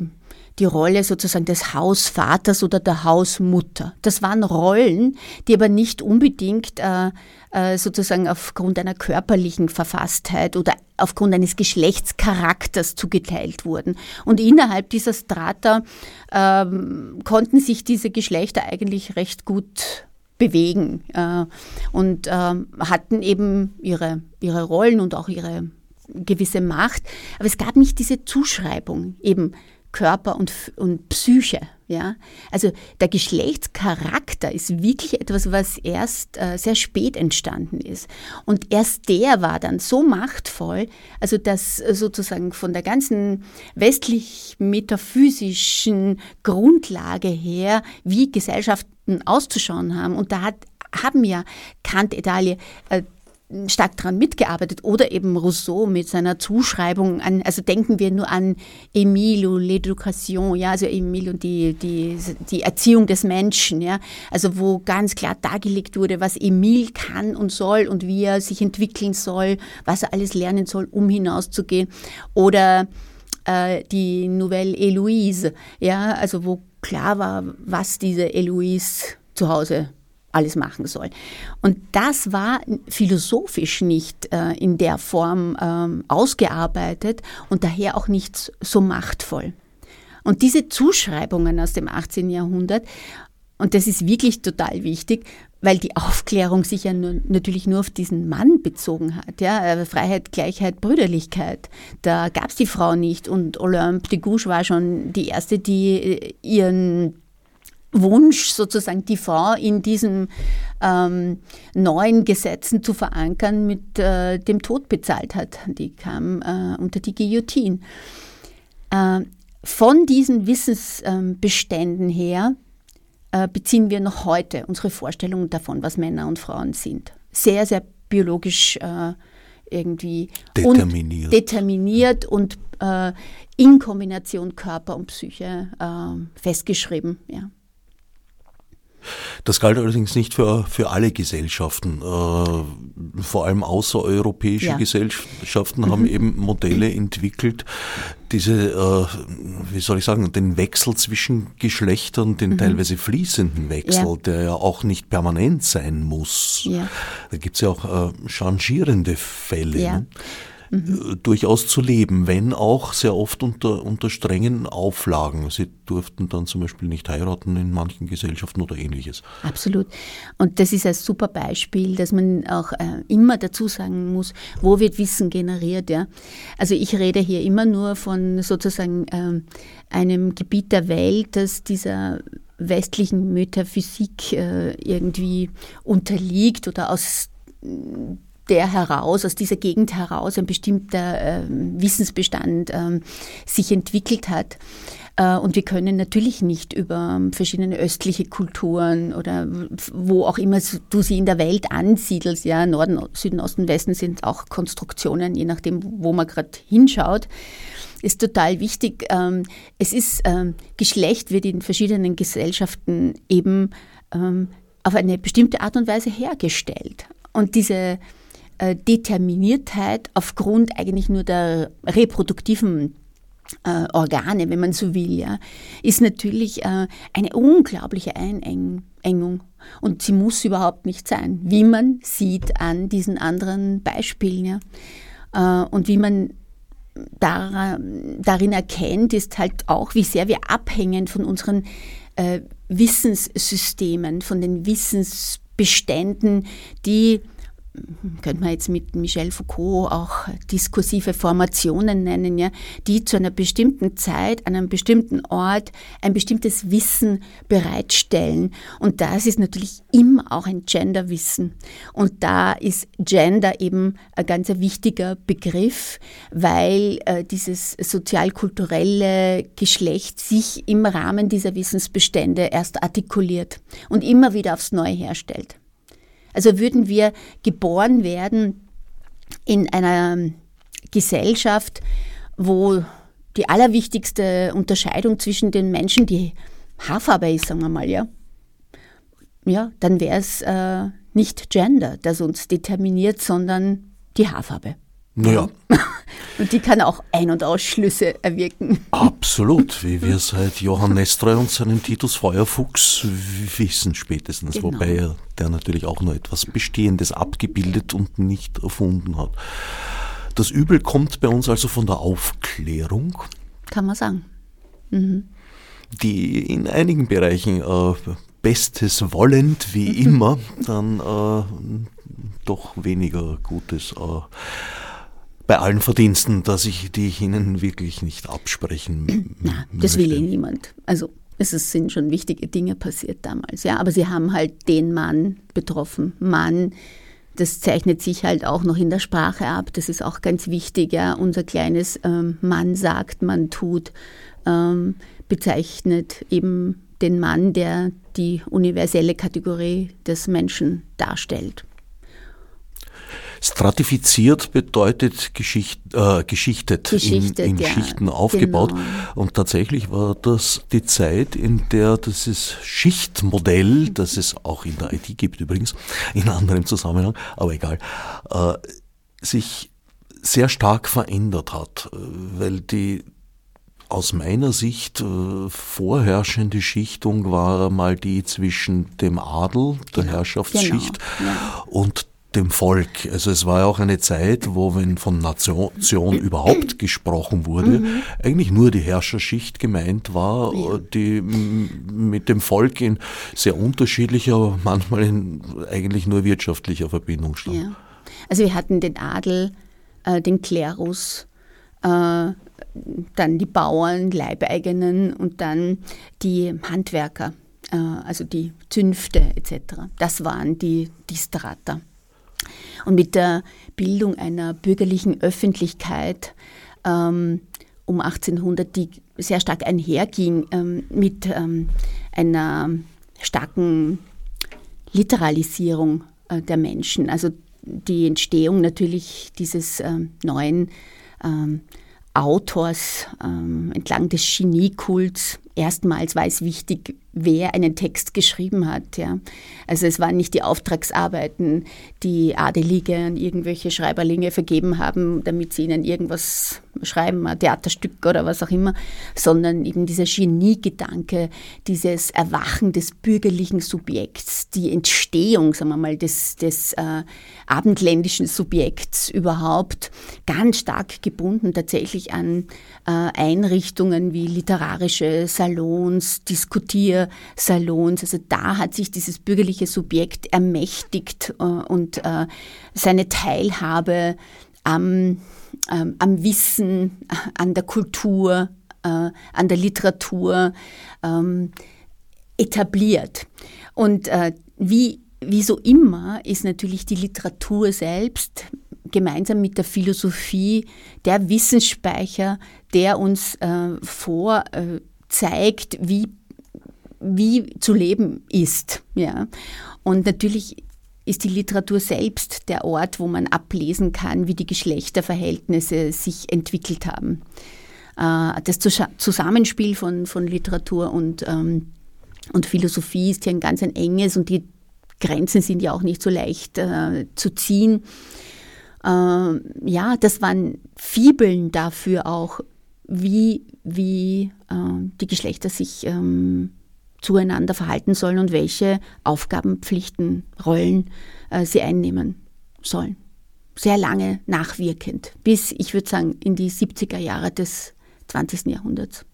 die Rolle sozusagen des Hausvaters oder der Hausmutter. Das waren Rollen, die aber nicht unbedingt äh, äh, sozusagen aufgrund einer körperlichen Verfasstheit oder aufgrund eines Geschlechtscharakters zugeteilt wurden. Und innerhalb dieser Strata ähm, konnten sich diese Geschlechter eigentlich recht gut bewegen äh, und ähm, hatten eben ihre, ihre Rollen und auch ihre gewisse Macht. Aber es gab nicht diese Zuschreibung eben Körper und, und Psyche. Ja? Also der Geschlechtscharakter ist wirklich etwas, was erst äh, sehr spät entstanden ist. Und erst der war dann so machtvoll, also dass sozusagen von der ganzen westlich-metaphysischen Grundlage her, wie Gesellschaften auszuschauen haben. Und da hat, haben ja Kant al. Äh, stark daran mitgearbeitet oder eben Rousseau mit seiner Zuschreibung an, also denken wir nur an Emile und l'Education, ja, also Emile und die, die, die Erziehung des Menschen, ja, also wo ganz klar dargelegt wurde, was Emile kann und soll und wie er sich entwickeln soll, was er alles lernen soll, um hinauszugehen. Oder äh, die Nouvelle Eloise, ja, also wo klar war, was diese Eloise zu Hause alles machen soll. Und das war philosophisch nicht äh, in der Form ähm, ausgearbeitet und daher auch nicht so machtvoll. Und diese Zuschreibungen aus dem 18. Jahrhundert, und das ist wirklich total wichtig, weil die Aufklärung sich ja nur, natürlich nur auf diesen Mann bezogen hat. Ja? Äh, Freiheit, Gleichheit, Brüderlichkeit. Da gab es die Frau nicht. Und Olympe de Gouges war schon die erste, die äh, ihren Wunsch, sozusagen die Frau in diesen ähm, neuen Gesetzen zu verankern, mit äh, dem Tod bezahlt hat. Die kam äh, unter die Guillotine. Äh, von diesen Wissensbeständen her äh, beziehen wir noch heute unsere Vorstellungen davon, was Männer und Frauen sind. Sehr, sehr biologisch äh, irgendwie
determiniert
und, determiniert und äh, in Kombination Körper und Psyche festgeschrieben. Ja.
Das galt allerdings nicht für, für alle Gesellschaften. Äh, vor allem außereuropäische ja. Gesellschaften mhm. haben eben Modelle entwickelt, diese, äh, wie soll ich sagen, den Wechsel zwischen Geschlechtern, den mhm. teilweise fließenden Wechsel, ja. der ja auch nicht permanent sein muss. Ja. Da gibt es ja auch äh, changierende Fälle. Ja. Ne? Mhm. durchaus zu leben, wenn auch sehr oft unter, unter strengen Auflagen. Sie durften dann zum Beispiel nicht heiraten in manchen Gesellschaften oder ähnliches.
Absolut. Und das ist ein super Beispiel, dass man auch äh, immer dazu sagen muss, wo wird Wissen generiert. Ja? Also ich rede hier immer nur von sozusagen äh, einem Gebiet der Welt, das dieser westlichen Metaphysik äh, irgendwie unterliegt oder aus der heraus, aus dieser Gegend heraus ein bestimmter äh, Wissensbestand äh, sich entwickelt hat. Äh, und wir können natürlich nicht über verschiedene östliche Kulturen oder wo auch immer du sie in der Welt ansiedelst, ja, Norden, Süden, Osten, Westen sind auch Konstruktionen, je nachdem, wo man gerade hinschaut ist total wichtig. Ähm, es ist, ähm, Geschlecht wird in verschiedenen Gesellschaften eben ähm, auf eine bestimmte Art und Weise hergestellt. Und diese äh, Determiniertheit aufgrund eigentlich nur der reproduktiven äh, Organe, wenn man so will, ja, ist natürlich äh, eine unglaubliche Einengung. Und sie muss überhaupt nicht sein, wie man sieht an diesen anderen Beispielen. Ja. Äh, und wie man darin erkennt, ist halt auch, wie sehr wir abhängen von unseren äh, Wissenssystemen, von den Wissensbeständen, die könnte man jetzt mit Michel Foucault auch diskursive Formationen nennen, ja, die zu einer bestimmten Zeit, an einem bestimmten Ort ein bestimmtes Wissen bereitstellen. Und das ist natürlich immer auch ein Genderwissen. Und da ist Gender eben ein ganz wichtiger Begriff, weil äh, dieses sozialkulturelle Geschlecht sich im Rahmen dieser Wissensbestände erst artikuliert und immer wieder aufs Neue herstellt. Also würden wir geboren werden in einer Gesellschaft, wo die allerwichtigste Unterscheidung zwischen den Menschen die Haarfarbe ist, sagen wir mal, ja, ja dann wäre es äh, nicht Gender, das uns determiniert, sondern die Haarfarbe.
Naja. <laughs>
Und die kann auch Ein- und Ausschlüsse erwirken.
Absolut, wie <laughs> wir seit Johann Nestroy und seinem Titus Feuerfuchs wissen spätestens, genau. wobei er der natürlich auch nur etwas Bestehendes abgebildet und nicht erfunden hat. Das Übel kommt bei uns also von der Aufklärung.
Kann man sagen. Mhm.
Die in einigen Bereichen äh, Bestes wollend, wie <laughs> immer, dann äh, doch weniger Gutes äh, bei allen Verdiensten, dass ich, die ich Ihnen wirklich nicht absprechen <clears throat>
Na, Das will eh niemand. Also es sind schon wichtige Dinge passiert damals, ja. Aber Sie haben halt den Mann betroffen. Mann, das zeichnet sich halt auch noch in der Sprache ab. Das ist auch ganz wichtig, ja. Unser kleines ähm, Mann sagt, man tut, ähm, bezeichnet eben den Mann, der die universelle Kategorie des Menschen darstellt.
Stratifiziert bedeutet Geschicht, äh, geschichtet, geschichtet, in, in ja, Schichten aufgebaut. Genau. Und tatsächlich war das die Zeit, in der dieses Schichtmodell, das es auch in der IT gibt übrigens, in anderem Zusammenhang, aber egal, äh, sich sehr stark verändert hat, weil die aus meiner Sicht äh, vorherrschende Schichtung war mal die zwischen dem Adel, der genau, Herrschaftsschicht, genau, ja. und dem Volk. Also es war ja auch eine Zeit, wo, wenn von Nation überhaupt gesprochen wurde, mhm. eigentlich nur die Herrscherschicht gemeint war, die mit dem Volk in sehr unterschiedlicher, manchmal in eigentlich nur wirtschaftlicher Verbindung stand. Ja.
Also wir hatten den Adel, äh, den Klerus, äh, dann die Bauern, Leibeigenen und dann die Handwerker, äh, also die Zünfte etc. Das waren die, die Strata. Und mit der Bildung einer bürgerlichen Öffentlichkeit ähm, um 1800, die sehr stark einherging ähm, mit ähm, einer starken Literalisierung äh, der Menschen, also die Entstehung natürlich dieses äh, neuen ähm, Autors ähm, entlang des Geniekults. Erstmals war es wichtig, wer einen Text geschrieben hat. Ja. Also es waren nicht die Auftragsarbeiten, die Adelige an irgendwelche Schreiberlinge vergeben haben, damit sie ihnen irgendwas schreiben, ein Theaterstück oder was auch immer, sondern eben dieser Geniegedanke, dieses Erwachen des bürgerlichen Subjekts, die Entstehung, sagen wir mal, des, des äh, abendländischen Subjekts überhaupt, ganz stark gebunden tatsächlich an äh, Einrichtungen wie literarische Salons, Diskutiersalons. Also da hat sich dieses bürgerliche Subjekt ermächtigt äh, und äh, seine Teilhabe am ähm, am Wissen, an der Kultur, äh, an der Literatur ähm, etabliert. Und äh, wie, wie so immer ist natürlich die Literatur selbst gemeinsam mit der Philosophie der Wissensspeicher, der uns äh, vorzeigt, wie, wie zu leben ist. Ja. Und natürlich ist die Literatur selbst der Ort, wo man ablesen kann, wie die Geschlechterverhältnisse sich entwickelt haben. Äh, das Zusammenspiel von, von Literatur und, ähm, und Philosophie ist hier ein ganz ein enges und die Grenzen sind ja auch nicht so leicht äh, zu ziehen. Äh, ja, das waren Fibeln dafür auch, wie, wie äh, die Geschlechter sich ähm, zueinander verhalten sollen und welche Aufgaben, Pflichten, Rollen äh, sie einnehmen sollen. Sehr lange nachwirkend, bis, ich würde sagen, in die 70er Jahre des 20. Jahrhunderts.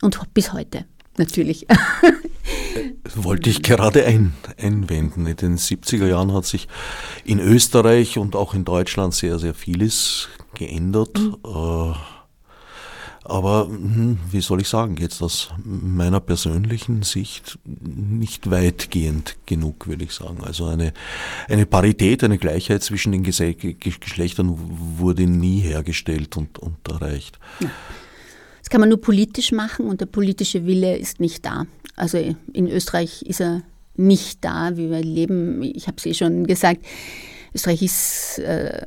Und bis heute, natürlich. <laughs>
Wollte ich gerade ein, einwenden. In den 70er Jahren hat sich in Österreich und auch in Deutschland sehr, sehr vieles geändert. Mhm. Aber hm, wie soll ich sagen, jetzt aus meiner persönlichen Sicht nicht weitgehend genug, würde ich sagen. Also eine, eine Parität, eine Gleichheit zwischen den Geschlechtern wurde nie hergestellt und, und erreicht. Ja.
Das kann man nur politisch machen und der politische Wille ist nicht da. Also in Österreich ist er nicht da, wie wir leben. Ich habe es eh schon gesagt. Österreich ist äh,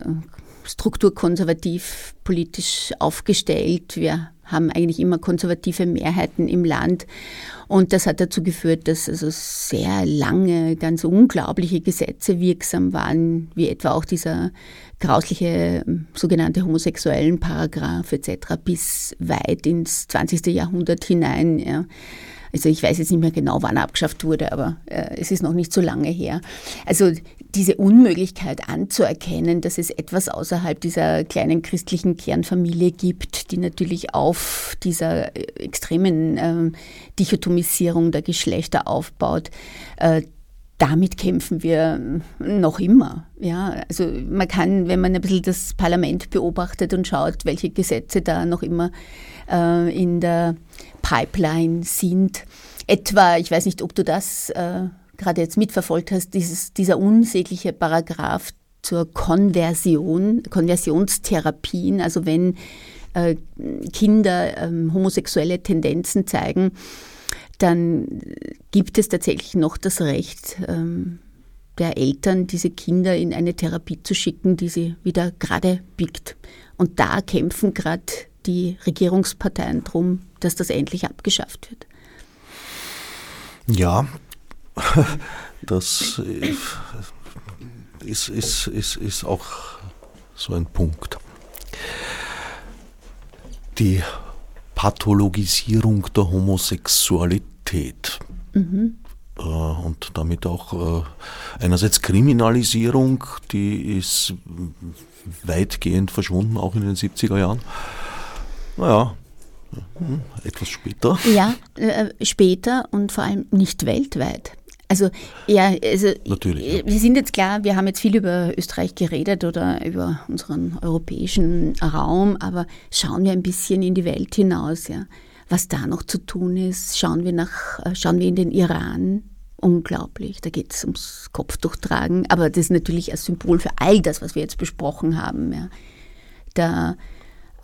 strukturkonservativ politisch aufgestellt. Wir haben eigentlich immer konservative Mehrheiten im Land. Und das hat dazu geführt, dass also sehr lange, ganz unglaubliche Gesetze wirksam waren, wie etwa auch dieser grausliche ähm, sogenannte homosexuellen Paragraph etc. bis weit ins 20. Jahrhundert hinein. Ja. Also ich weiß jetzt nicht mehr genau, wann abgeschafft wurde, aber äh, es ist noch nicht so lange her. Also diese Unmöglichkeit anzuerkennen, dass es etwas außerhalb dieser kleinen christlichen Kernfamilie gibt, die natürlich auf dieser äh, extremen äh, Dichotomisierung der Geschlechter aufbaut, äh, damit kämpfen wir noch immer. Ja, also man kann, wenn man ein bisschen das Parlament beobachtet und schaut, welche Gesetze da noch immer äh, in der Pipeline sind. Etwa, ich weiß nicht, ob du das äh, gerade jetzt mitverfolgt hast, dieses, dieser unsägliche Paragraph zur Konversion, Konversionstherapien, also wenn äh, Kinder ähm, homosexuelle Tendenzen zeigen, dann gibt es tatsächlich noch das Recht ähm, der Eltern, diese Kinder in eine Therapie zu schicken, die sie wieder gerade biegt. Und da kämpfen gerade die Regierungsparteien darum, dass das endlich abgeschafft wird.
Ja, <laughs> das ist, ist, ist, ist auch so ein Punkt. Die Pathologisierung der Homosexualität. Mhm. Äh, und damit auch äh, einerseits Kriminalisierung, die ist weitgehend verschwunden, auch in den 70er Jahren. Naja, hm, etwas später.
Ja, äh, später und vor allem nicht weltweit. Also ja, also Natürlich, ja. wir sind jetzt klar, wir haben jetzt viel über Österreich geredet oder über unseren europäischen Raum, aber schauen wir ein bisschen in die Welt hinaus, ja. Was da noch zu tun ist, schauen wir nach, äh, schauen wir in den Iran. Unglaublich, da geht es ums Kopftuchtragen, aber das ist natürlich ein Symbol für all das, was wir jetzt besprochen haben. Ja. Da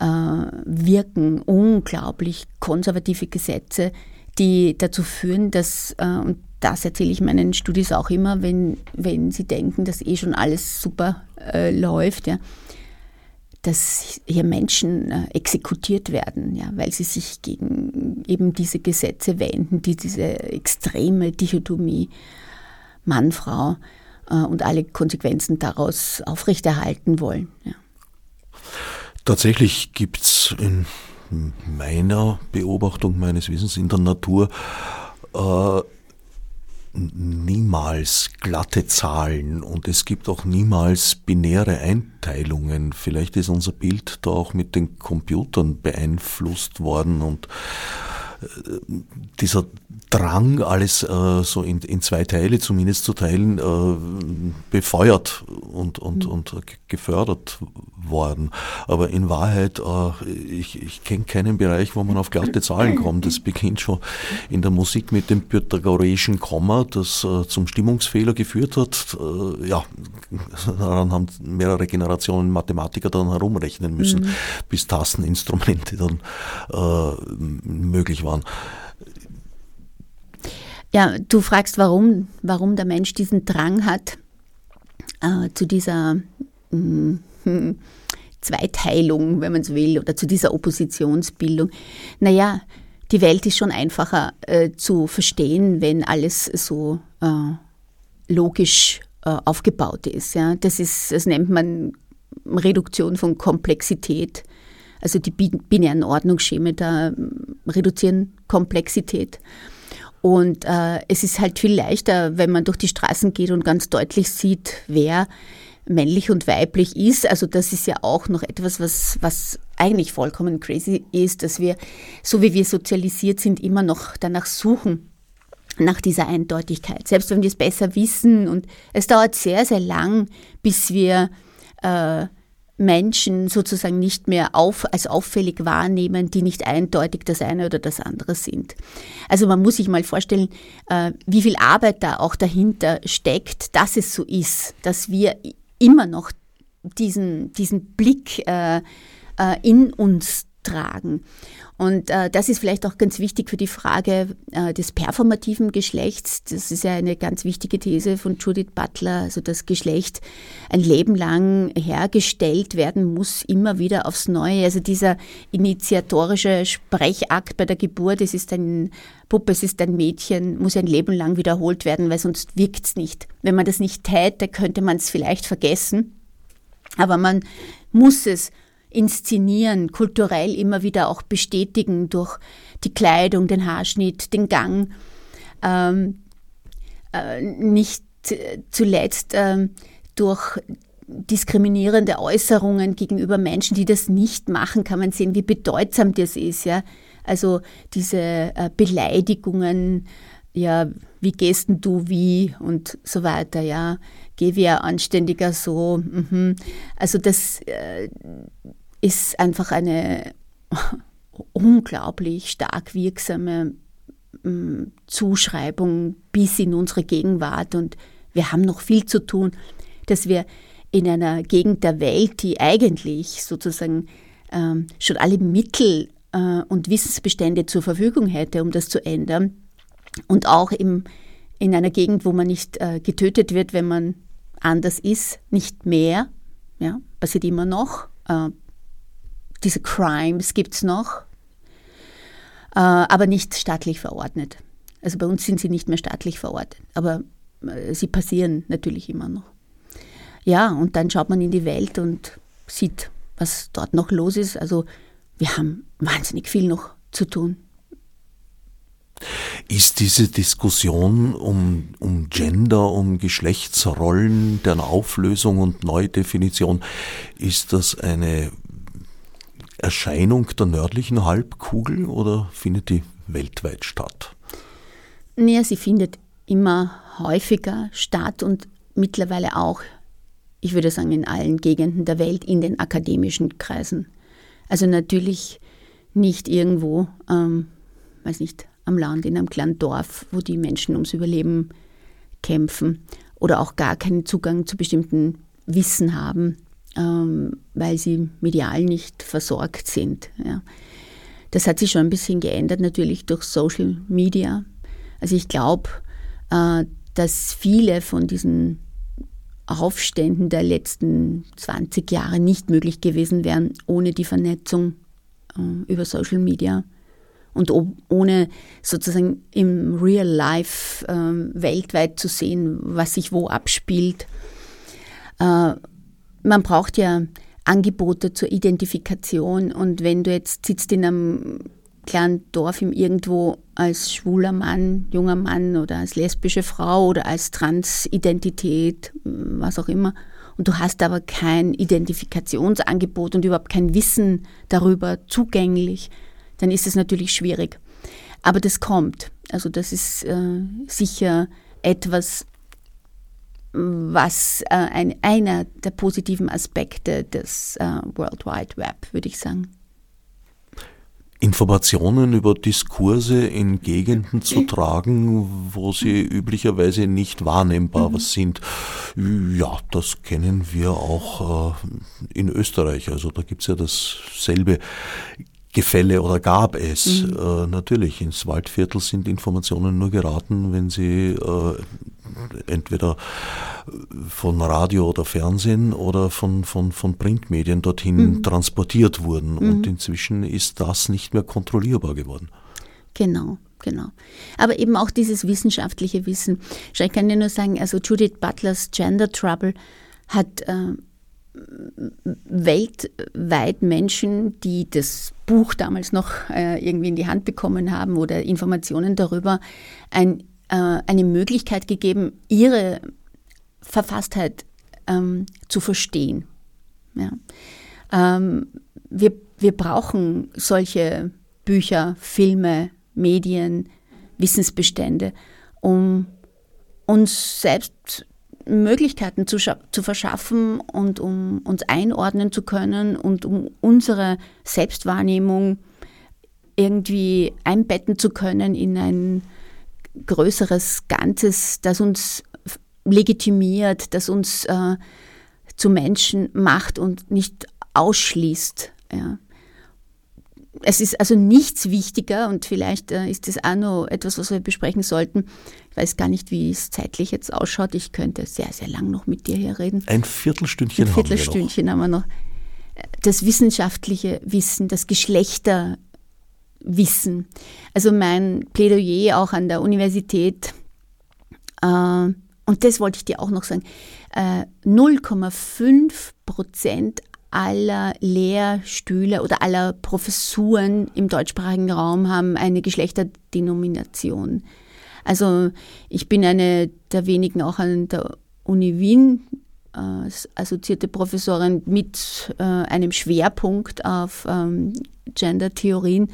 äh, wirken unglaublich konservative Gesetze, die dazu führen, dass, äh, und das erzähle ich meinen Studis auch immer, wenn, wenn sie denken, dass eh schon alles super äh, läuft, ja, dass hier Menschen äh, exekutiert werden, ja, weil sie sich gegen eben diese Gesetze wenden, die diese extreme Dichotomie Mann-Frau äh, und alle Konsequenzen daraus aufrechterhalten wollen. Ja.
Tatsächlich gibt es in meiner Beobachtung meines Wissens in der Natur äh, niemals glatte Zahlen und es gibt auch niemals binäre Einteilungen. Vielleicht ist unser Bild da auch mit den Computern beeinflusst worden und dieser Drang, alles äh, so in, in zwei Teile zumindest zu teilen, äh, befeuert und, und, mhm. und gefördert worden. Aber in Wahrheit, äh, ich, ich kenne keinen Bereich, wo man auf glatte Zahlen kommt. Das <laughs> beginnt schon in der Musik mit dem pythagoreischen Komma, das äh, zum Stimmungsfehler geführt hat. Äh, ja, <laughs> daran haben mehrere Generationen Mathematiker dann herumrechnen müssen, mhm. bis Tasteninstrumente dann äh, möglich waren.
Ja, du fragst, warum, warum der Mensch diesen Drang hat äh, zu dieser mh, hm, <laughs> Zweiteilung, wenn man so will, oder zu dieser Oppositionsbildung. Naja, die Welt ist schon einfacher äh, zu verstehen, wenn alles so äh, logisch äh, aufgebaut ist. Ja? Das, ist. das nennt man Reduktion von Komplexität. Also die binären Ordnungsscheme da reduzieren Komplexität. Und äh, es ist halt viel leichter, wenn man durch die Straßen geht und ganz deutlich sieht, wer männlich und weiblich ist. Also das ist ja auch noch etwas, was, was eigentlich vollkommen crazy ist, dass wir, so wie wir sozialisiert sind, immer noch danach suchen, nach dieser Eindeutigkeit. Selbst wenn wir es besser wissen und es dauert sehr, sehr lang, bis wir äh, Menschen sozusagen nicht mehr auf, als auffällig wahrnehmen, die nicht eindeutig das eine oder das andere sind. Also man muss sich mal vorstellen, äh, wie viel Arbeit da auch dahinter steckt, dass es so ist, dass wir immer noch diesen, diesen Blick äh, äh, in uns tragen. Und äh, das ist vielleicht auch ganz wichtig für die Frage äh, des performativen Geschlechts. Das ist ja eine ganz wichtige These von Judith Butler, also das Geschlecht ein Leben lang hergestellt werden muss, immer wieder aufs Neue. Also dieser initiatorische Sprechakt bei der Geburt, es ist ein Puppe, es ist ein Mädchen, muss ein Leben lang wiederholt werden, weil sonst wirkt es nicht. Wenn man das nicht täte, könnte man es vielleicht vergessen. Aber man muss es inszenieren, kulturell immer wieder auch bestätigen durch die Kleidung, den Haarschnitt, den Gang. Ähm, äh, nicht zuletzt äh, durch diskriminierende Äußerungen gegenüber Menschen, die das nicht machen, kann man sehen, wie bedeutsam das ist. Ja? Also diese äh, Beleidigungen, ja, wie gehst denn du wie und so weiter, ja, geh wie ein Anständiger so. Mhm. Also das, äh, ist einfach eine <laughs> unglaublich stark wirksame mm, Zuschreibung bis in unsere Gegenwart. Und wir haben noch viel zu tun, dass wir in einer Gegend der Welt, die eigentlich sozusagen ähm, schon alle Mittel äh, und Wissensbestände zur Verfügung hätte, um das zu ändern, und auch im, in einer Gegend, wo man nicht äh, getötet wird, wenn man anders ist, nicht mehr, ja, passiert immer noch, äh, diese Crimes gibt es noch, äh, aber nicht staatlich verordnet. Also bei uns sind sie nicht mehr staatlich verordnet, aber äh, sie passieren natürlich immer noch. Ja, und dann schaut man in die Welt und sieht, was dort noch los ist. Also wir haben wahnsinnig viel noch zu tun.
Ist diese Diskussion um, um Gender, um Geschlechtsrollen, deren Auflösung und Neudefinition, ist das eine Erscheinung der nördlichen Halbkugel oder findet die weltweit statt?
Naja, sie findet immer häufiger statt und mittlerweile auch, ich würde sagen, in allen Gegenden der Welt, in den akademischen Kreisen. Also natürlich nicht irgendwo, ähm, weiß nicht, am Land, in einem kleinen Dorf, wo die Menschen ums Überleben kämpfen oder auch gar keinen Zugang zu bestimmten Wissen haben ähm, weil sie medial nicht versorgt sind. Ja. Das hat sich schon ein bisschen geändert, natürlich durch Social Media. Also ich glaube, äh, dass viele von diesen Aufständen der letzten 20 Jahre nicht möglich gewesen wären ohne die Vernetzung äh, über Social Media und ohne sozusagen im Real Life äh, weltweit zu sehen, was sich wo abspielt. Äh, man braucht ja Angebote zur Identifikation und wenn du jetzt sitzt in einem kleinen Dorf im irgendwo als schwuler Mann, junger Mann oder als lesbische Frau oder als Transidentität, was auch immer, und du hast aber kein Identifikationsangebot und überhaupt kein Wissen darüber zugänglich, dann ist es natürlich schwierig. Aber das kommt. Also das ist äh, sicher etwas, was äh, ein, einer der positiven Aspekte des äh, World Wide Web, würde ich sagen.
Informationen über Diskurse in Gegenden zu <laughs> tragen, wo sie üblicherweise nicht wahrnehmbar mhm. sind. Ja, das kennen wir auch äh, in Österreich. Also da gibt es ja dasselbe. Gefälle oder gab es. Mhm. Äh, natürlich, ins Waldviertel sind Informationen nur geraten, wenn sie äh, entweder von Radio oder Fernsehen oder von, von, von Printmedien dorthin mhm. transportiert wurden. Mhm. Und inzwischen ist das nicht mehr kontrollierbar geworden.
Genau. Genau. Aber eben auch dieses wissenschaftliche Wissen. Ich kann dir nur sagen, also Judith Butlers Gender Trouble hat äh, weltweit Menschen, die das Buch damals noch äh, irgendwie in die Hand bekommen haben oder Informationen darüber, ein, äh, eine Möglichkeit gegeben, ihre Verfasstheit ähm, zu verstehen. Ja. Ähm, wir, wir brauchen solche Bücher, Filme, Medien, Wissensbestände, um uns selbst Möglichkeiten zu, zu verschaffen und um uns einordnen zu können und um unsere Selbstwahrnehmung irgendwie einbetten zu können in ein größeres Ganzes, das uns legitimiert, das uns äh, zu Menschen macht und nicht ausschließt. Ja es ist also nichts wichtiger und vielleicht äh, ist das auch noch etwas, was wir besprechen sollten. Ich weiß gar nicht, wie es zeitlich jetzt ausschaut. Ich könnte sehr, sehr lang noch mit dir hier reden.
Ein Viertelstündchen,
Ein Viertelstündchen haben wir noch. Haben wir noch. Das wissenschaftliche Wissen, das Geschlechterwissen. Also mein Plädoyer auch an der Universität, äh, und das wollte ich dir auch noch sagen, äh, 0,5 Prozent aller Lehrstühle oder aller Professuren im deutschsprachigen Raum haben eine Geschlechterdenomination. Also ich bin eine der wenigen auch an der Uni Wien äh, assoziierte Professorin mit äh, einem Schwerpunkt auf ähm, Gender-Theorien.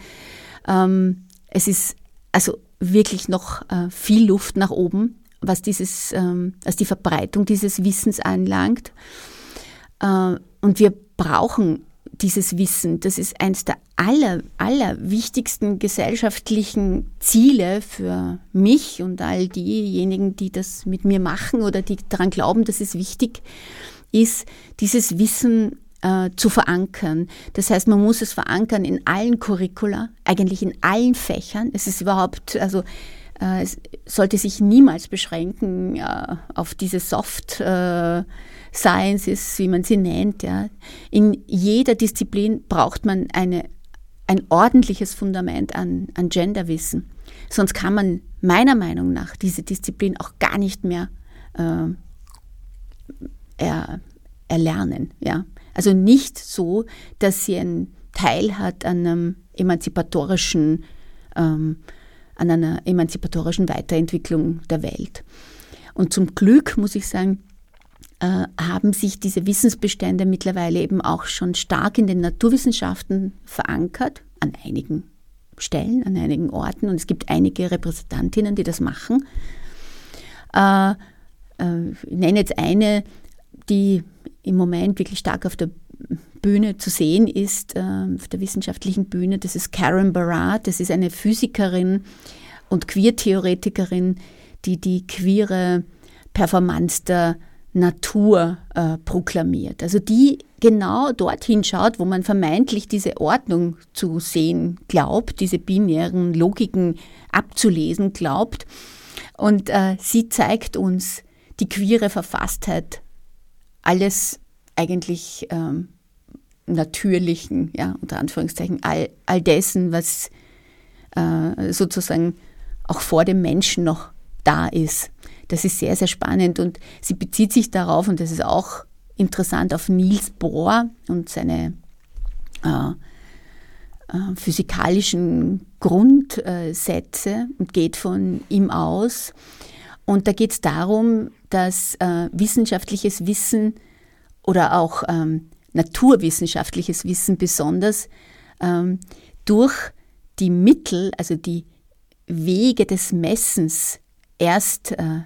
Ähm, es ist also wirklich noch äh, viel Luft nach oben, was, dieses, ähm, was die Verbreitung dieses Wissens anlangt. Äh, und wir brauchen dieses Wissen. Das ist eines der aller, aller wichtigsten gesellschaftlichen Ziele für mich und all diejenigen, die das mit mir machen oder die daran glauben, dass es wichtig ist, dieses Wissen äh, zu verankern. Das heißt, man muss es verankern in allen Curricula, eigentlich in allen Fächern. Es ist überhaupt, also es sollte sich niemals beschränken äh, auf diese Soft- äh, Sciences, wie man sie nennt. Ja. In jeder Disziplin braucht man eine, ein ordentliches Fundament an, an Genderwissen. Sonst kann man meiner Meinung nach diese Disziplin auch gar nicht mehr äh, er, erlernen. Ja. Also nicht so, dass sie einen Teil hat an einem emanzipatorischen, ähm, an einer emanzipatorischen Weiterentwicklung der Welt. Und zum Glück muss ich sagen, äh, haben sich diese Wissensbestände mittlerweile eben auch schon stark in den Naturwissenschaften verankert, an einigen Stellen, an einigen Orten. Und es gibt einige Repräsentantinnen, die das machen. Äh, äh, ich nenne jetzt eine, die im Moment wirklich stark auf der Bühne zu sehen ist, auf der wissenschaftlichen Bühne. Das ist Karen Barat. Das ist eine Physikerin und Queertheoretikerin, die die queere Performance der Natur äh, proklamiert. Also die genau dorthin schaut, wo man vermeintlich diese Ordnung zu sehen glaubt, diese binären Logiken abzulesen glaubt. Und äh, sie zeigt uns die queere Verfasstheit alles eigentlich ähm, Natürlichen, ja, unter Anführungszeichen, all, all dessen, was äh, sozusagen auch vor dem Menschen noch da ist. Das ist sehr, sehr spannend und sie bezieht sich darauf, und das ist auch interessant, auf Niels Bohr und seine äh, äh, physikalischen Grundsätze und geht von ihm aus. Und da geht es darum, dass äh, wissenschaftliches Wissen oder auch ähm, naturwissenschaftliches Wissen besonders ähm, durch die Mittel, also die Wege des Messens erst äh,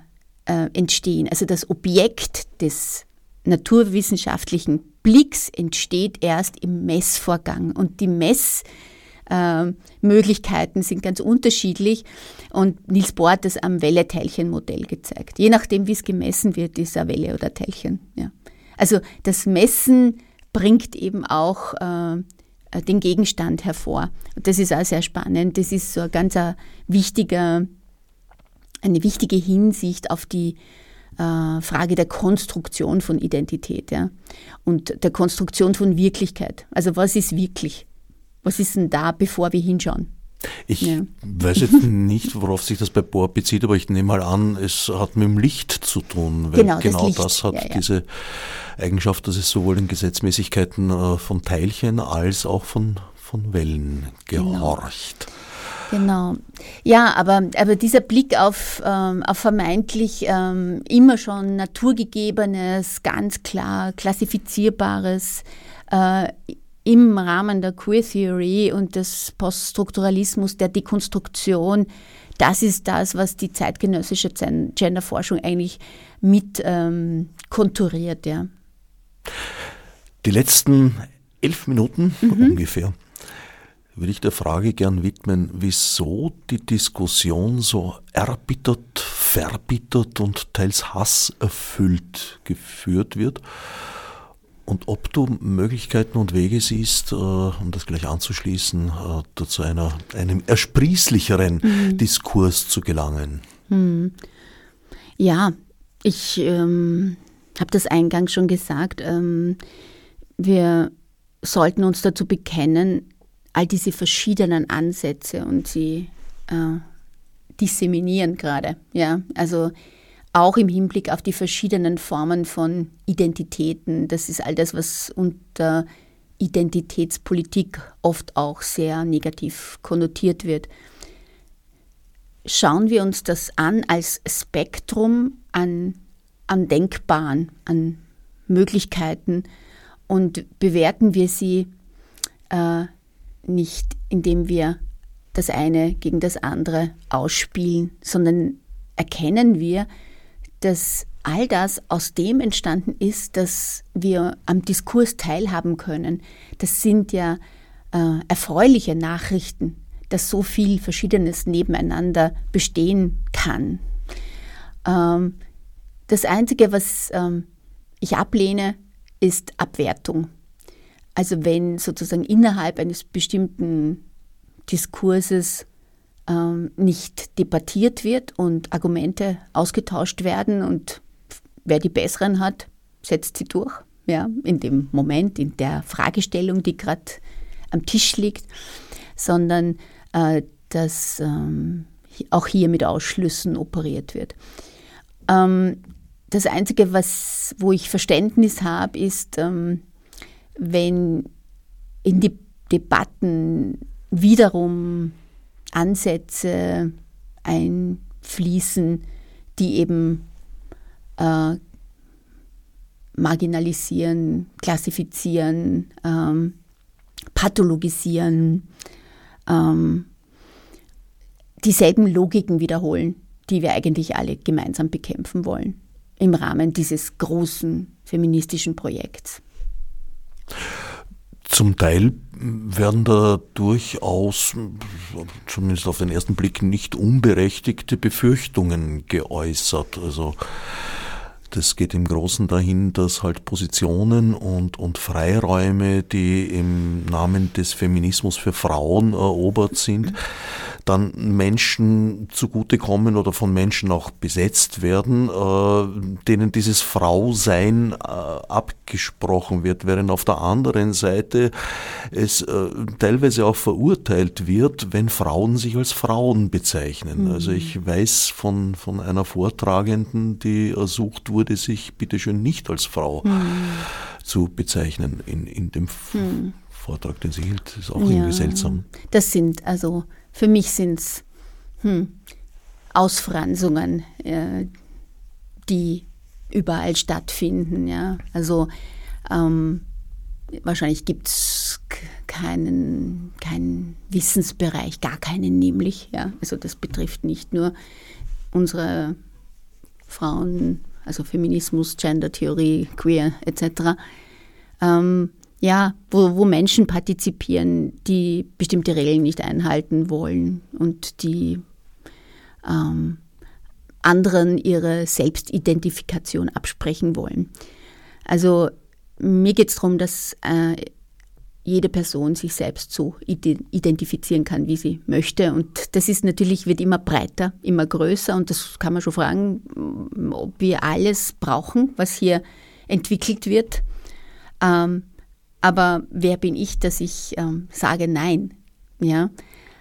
äh, entstehen. Also das Objekt des naturwissenschaftlichen Blicks entsteht erst im Messvorgang und die Messmöglichkeiten äh, sind ganz unterschiedlich und Niels Bohr hat das am Welle-Teilchen-Modell gezeigt. Je nachdem, wie es gemessen wird, ist eine Welle oder Teilchen. Ja. Also das Messen bringt eben auch äh, den Gegenstand hervor. Und das ist auch sehr spannend. Das ist so ein ganz ein wichtiger, eine wichtige Hinsicht auf die äh, Frage der Konstruktion von Identität ja? und der Konstruktion von Wirklichkeit. Also was ist wirklich? Was ist denn da, bevor wir hinschauen?
Ich ja. weiß jetzt nicht, worauf sich das bei Bohr bezieht, aber ich nehme mal an, es hat mit dem Licht zu tun. Weil genau, genau das, das hat ja, ja. diese Eigenschaft, dass es sowohl in Gesetzmäßigkeiten äh, von Teilchen als auch von, von Wellen genau. gehorcht.
Genau. Genau. Ja, aber, aber dieser Blick auf, ähm, auf vermeintlich ähm, immer schon naturgegebenes, ganz klar klassifizierbares äh, im Rahmen der Queer Theory und des Poststrukturalismus, der Dekonstruktion, das ist das, was die zeitgenössische Genderforschung eigentlich mit ähm, konturiert. Ja.
Die letzten elf Minuten mhm. ungefähr würde ich der Frage gern widmen, wieso die Diskussion so erbittert, verbittert und teils hasserfüllt geführt wird und ob du Möglichkeiten und Wege siehst, äh, um das gleich anzuschließen, äh, zu einer, einem ersprießlicheren mhm. Diskurs zu gelangen. Mhm.
Ja, ich ähm, habe das eingangs schon gesagt. Ähm, wir sollten uns dazu bekennen, all diese verschiedenen Ansätze und sie äh, disseminieren gerade. Ja, also auch im Hinblick auf die verschiedenen Formen von Identitäten. Das ist all das, was unter Identitätspolitik oft auch sehr negativ konnotiert wird. Schauen wir uns das an als Spektrum an, an Denkbaren, an Möglichkeiten und bewerten wir sie äh, nicht, indem wir das eine gegen das andere ausspielen, sondern erkennen wir, dass all das aus dem entstanden ist, dass wir am Diskurs teilhaben können. Das sind ja äh, erfreuliche Nachrichten, dass so viel Verschiedenes nebeneinander bestehen kann. Ähm, das Einzige, was ähm, ich ablehne, ist Abwertung. Also wenn sozusagen innerhalb eines bestimmten Diskurses ähm, nicht debattiert wird und Argumente ausgetauscht werden und wer die besseren hat, setzt sie durch. Ja, in dem Moment, in der Fragestellung, die gerade am Tisch liegt, sondern äh, dass ähm, auch hier mit Ausschlüssen operiert wird. Ähm, das Einzige, was, wo ich Verständnis habe, ist, ähm, wenn in die Debatten wiederum Ansätze einfließen, die eben äh, marginalisieren, klassifizieren, ähm, pathologisieren, ähm, dieselben Logiken wiederholen, die wir eigentlich alle gemeinsam bekämpfen wollen im Rahmen dieses großen feministischen Projekts.
Zum Teil werden da durchaus, zumindest auf den ersten Blick, nicht unberechtigte Befürchtungen geäußert. Also das geht im Großen dahin, dass halt Positionen und, und Freiräume, die im Namen des Feminismus für Frauen erobert sind, dann Menschen zugutekommen oder von Menschen auch besetzt werden, äh, denen dieses Frausein äh, abgesprochen wird, während auf der anderen Seite es äh, teilweise auch verurteilt wird, wenn Frauen sich als Frauen bezeichnen. Mhm. Also ich weiß von, von einer Vortragenden, die ersucht wurde, sich bitteschön nicht als Frau mhm. zu bezeichnen in, in dem mhm. Vortrag, den sie hielt. Das ist auch ja, irgendwie seltsam.
Das sind, also für mich sind es hm, Ausfranzungen, äh, die überall stattfinden. Ja? Also ähm, wahrscheinlich gibt es keinen, keinen Wissensbereich, gar keinen nämlich. Ja? Also das betrifft nicht nur unsere Frauen, also Feminismus, Gendertheorie, Queer etc. Ähm, ja, wo, wo Menschen partizipieren, die bestimmte Regeln nicht einhalten wollen und die ähm, anderen ihre Selbstidentifikation absprechen wollen. Also mir geht es darum, dass äh, jede Person sich selbst so identifizieren kann, wie sie möchte. Und das ist natürlich, wird immer breiter, immer größer. Und das kann man schon fragen, ob wir alles brauchen, was hier entwickelt wird. Ähm, aber wer bin ich, dass ich ähm, sage Nein? Ja.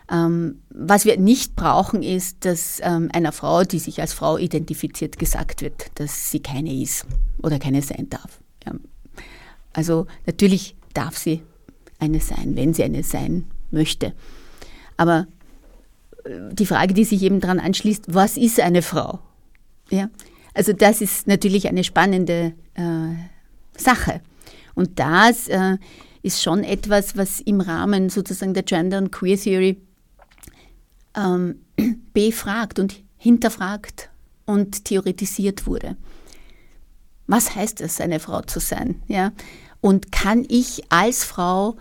Ähm, was wir nicht brauchen, ist, dass ähm, einer Frau, die sich als Frau identifiziert, gesagt wird, dass sie keine ist oder keine sein darf. Ja. Also natürlich darf sie eine sein, wenn sie eine sein möchte. Aber äh, die Frage, die sich eben daran anschließt, was ist eine Frau? Ja. Also das ist natürlich eine spannende äh, Sache. Und das äh, ist schon etwas, was im Rahmen sozusagen der Gender- und Queer Theory ähm, <clears throat> befragt und hinterfragt und theoretisiert wurde. Was heißt es, eine Frau zu sein? Ja? Und kann ich als Frau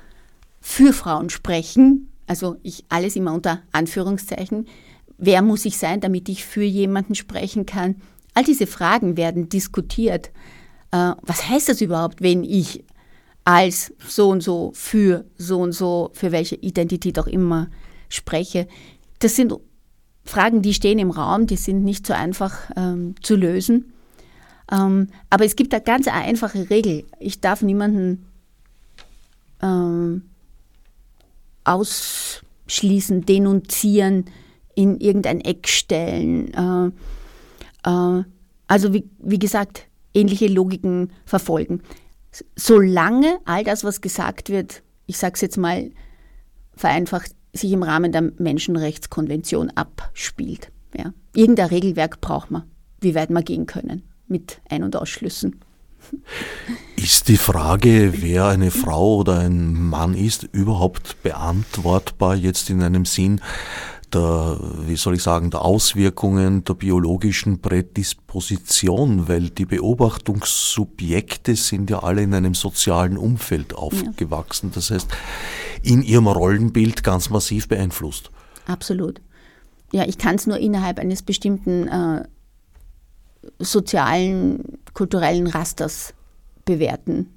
für Frauen sprechen? Also ich alles immer unter Anführungszeichen. Wer muss ich sein, damit ich für jemanden sprechen kann? All diese Fragen werden diskutiert äh, was heißt das überhaupt, wenn ich als so und so für so und so, für welche Identität auch immer spreche. Das sind Fragen, die stehen im Raum, die sind nicht so einfach ähm, zu lösen. Ähm, aber es gibt eine ganz einfache Regel. Ich darf niemanden ähm, ausschließen, denunzieren, in irgendein Eck stellen. Äh, äh, also wie, wie gesagt, ähnliche Logiken verfolgen. Solange all das, was gesagt wird, ich sage es jetzt mal vereinfacht, sich im Rahmen der Menschenrechtskonvention abspielt. Ja. Irgendein Regelwerk braucht man, wie weit wir gehen können mit Ein- und Ausschlüssen. <laughs>
Ist die Frage, wer eine Frau oder ein Mann ist, überhaupt beantwortbar jetzt in einem Sinn, der, wie soll ich sagen, der Auswirkungen der biologischen Prädisposition, weil die Beobachtungssubjekte sind ja alle in einem sozialen Umfeld aufgewachsen. Das heißt, in ihrem Rollenbild ganz massiv beeinflusst.
Absolut. Ja, ich kann es nur innerhalb eines bestimmten äh, sozialen, kulturellen Rasters bewerten.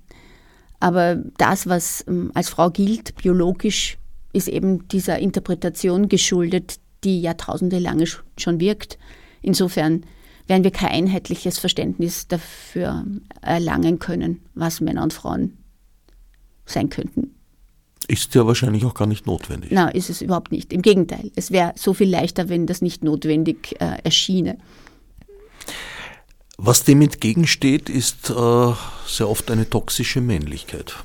Aber das, was ähm, als Frau gilt, biologisch, ist eben dieser Interpretation geschuldet, die Jahrtausende lange schon wirkt. Insofern werden wir kein einheitliches Verständnis dafür erlangen können, was Männer und Frauen sein könnten.
Ist ja wahrscheinlich auch gar nicht notwendig.
Na, ist es überhaupt nicht. Im Gegenteil, es wäre so viel leichter, wenn das nicht notwendig äh, erschiene.
Was dem entgegensteht, ist äh, sehr oft eine toxische Männlichkeit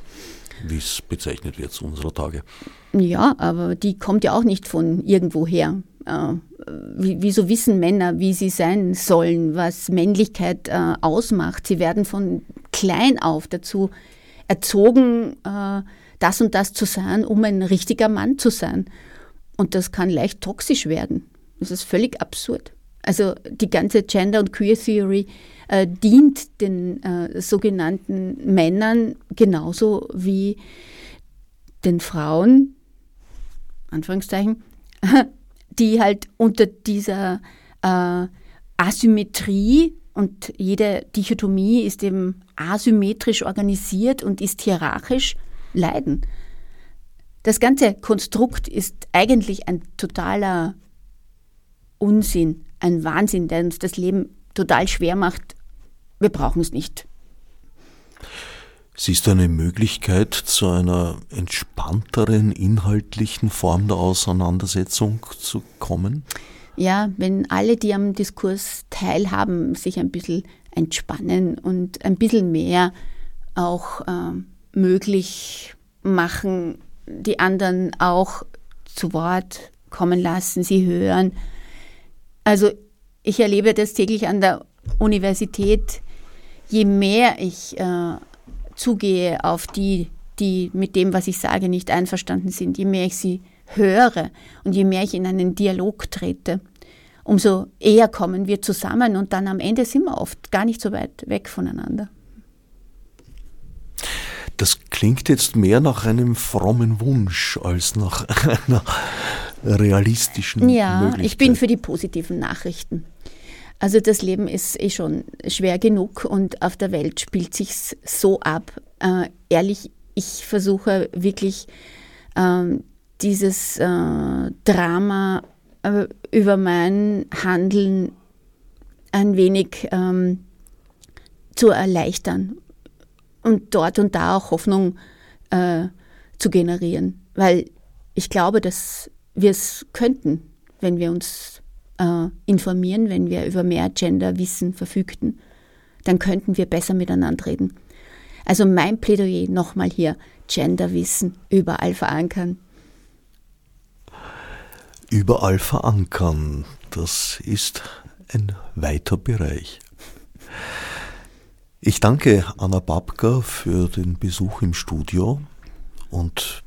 wie es bezeichnet wird zu unserer Tage.
Ja, aber die kommt ja auch nicht von irgendwoher. Äh, wieso wissen Männer, wie sie sein sollen, was Männlichkeit äh, ausmacht? Sie werden von klein auf dazu erzogen, äh, das und das zu sein, um ein richtiger Mann zu sein. Und das kann leicht toxisch werden. Das ist völlig absurd. Also die ganze Gender- und Queer-Theory äh, dient den äh, sogenannten Männern genauso wie den Frauen, Anführungszeichen, <laughs> die halt unter dieser äh, Asymmetrie und jede Dichotomie ist eben asymmetrisch organisiert und ist hierarchisch leiden. das ganze Konstrukt ist eigentlich ein totaler Unsinn, ein Wahnsinn, der uns das Leben total schwer macht. Wir brauchen es nicht.
Siehst du eine Möglichkeit zu einer entspannteren inhaltlichen Form der Auseinandersetzung zu kommen?
Ja, wenn alle, die am Diskurs teilhaben, sich ein bisschen entspannen und ein bisschen mehr auch äh, möglich machen, die anderen auch zu Wort kommen lassen, sie hören. Also ich erlebe das täglich an der Universität. Je mehr ich äh, zugehe auf die, die mit dem, was ich sage, nicht einverstanden sind, je mehr ich sie höre und je mehr ich in einen Dialog trete, umso eher kommen wir zusammen und dann am Ende sind wir oft gar nicht so weit weg voneinander.
Das klingt jetzt mehr nach einem frommen Wunsch als nach <laughs> einer realistischen
ja, ich bin für die positiven Nachrichten. Also das Leben ist eh schon schwer genug und auf der Welt spielt sich so ab. Äh, ehrlich, ich versuche wirklich äh, dieses äh, Drama äh, über mein Handeln ein wenig ähm, zu erleichtern und dort und da auch Hoffnung äh, zu generieren, weil ich glaube, dass wir es könnten, wenn wir uns äh, informieren, wenn wir über mehr Genderwissen verfügten, dann könnten wir besser miteinander reden. Also mein Plädoyer nochmal hier, Genderwissen überall verankern.
Überall verankern, das ist ein weiter Bereich. Ich danke Anna Babka für den Besuch im Studio und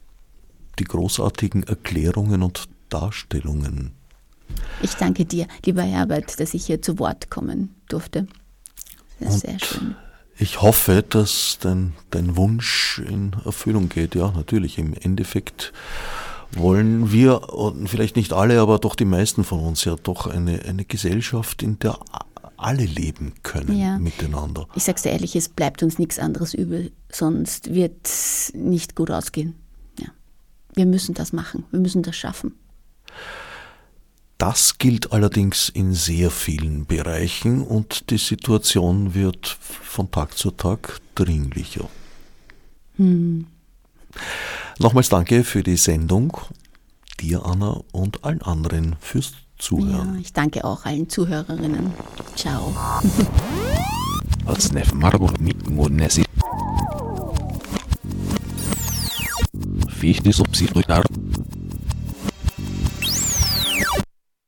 die großartigen Erklärungen und Darstellungen.
Ich danke dir, lieber Herbert, dass ich hier zu Wort kommen durfte.
Das ist sehr schön. Ich hoffe, dass dein, dein Wunsch in Erfüllung geht. Ja, natürlich. Im Endeffekt wollen wir, vielleicht nicht alle, aber doch die meisten von uns ja doch eine, eine Gesellschaft, in der alle leben können ja. miteinander.
Ich sag's dir ehrlich, es bleibt uns nichts anderes übel, sonst wird es nicht gut ausgehen. Wir müssen das machen, wir müssen das schaffen.
Das gilt allerdings in sehr vielen Bereichen und die Situation wird von Tag zu Tag dringlicher. Hm. Nochmals danke für die Sendung, dir Anna und allen anderen fürs Zuhören.
Ja, ich danke auch allen Zuhörerinnen. Ciao wie ich nicht so psychotherapie.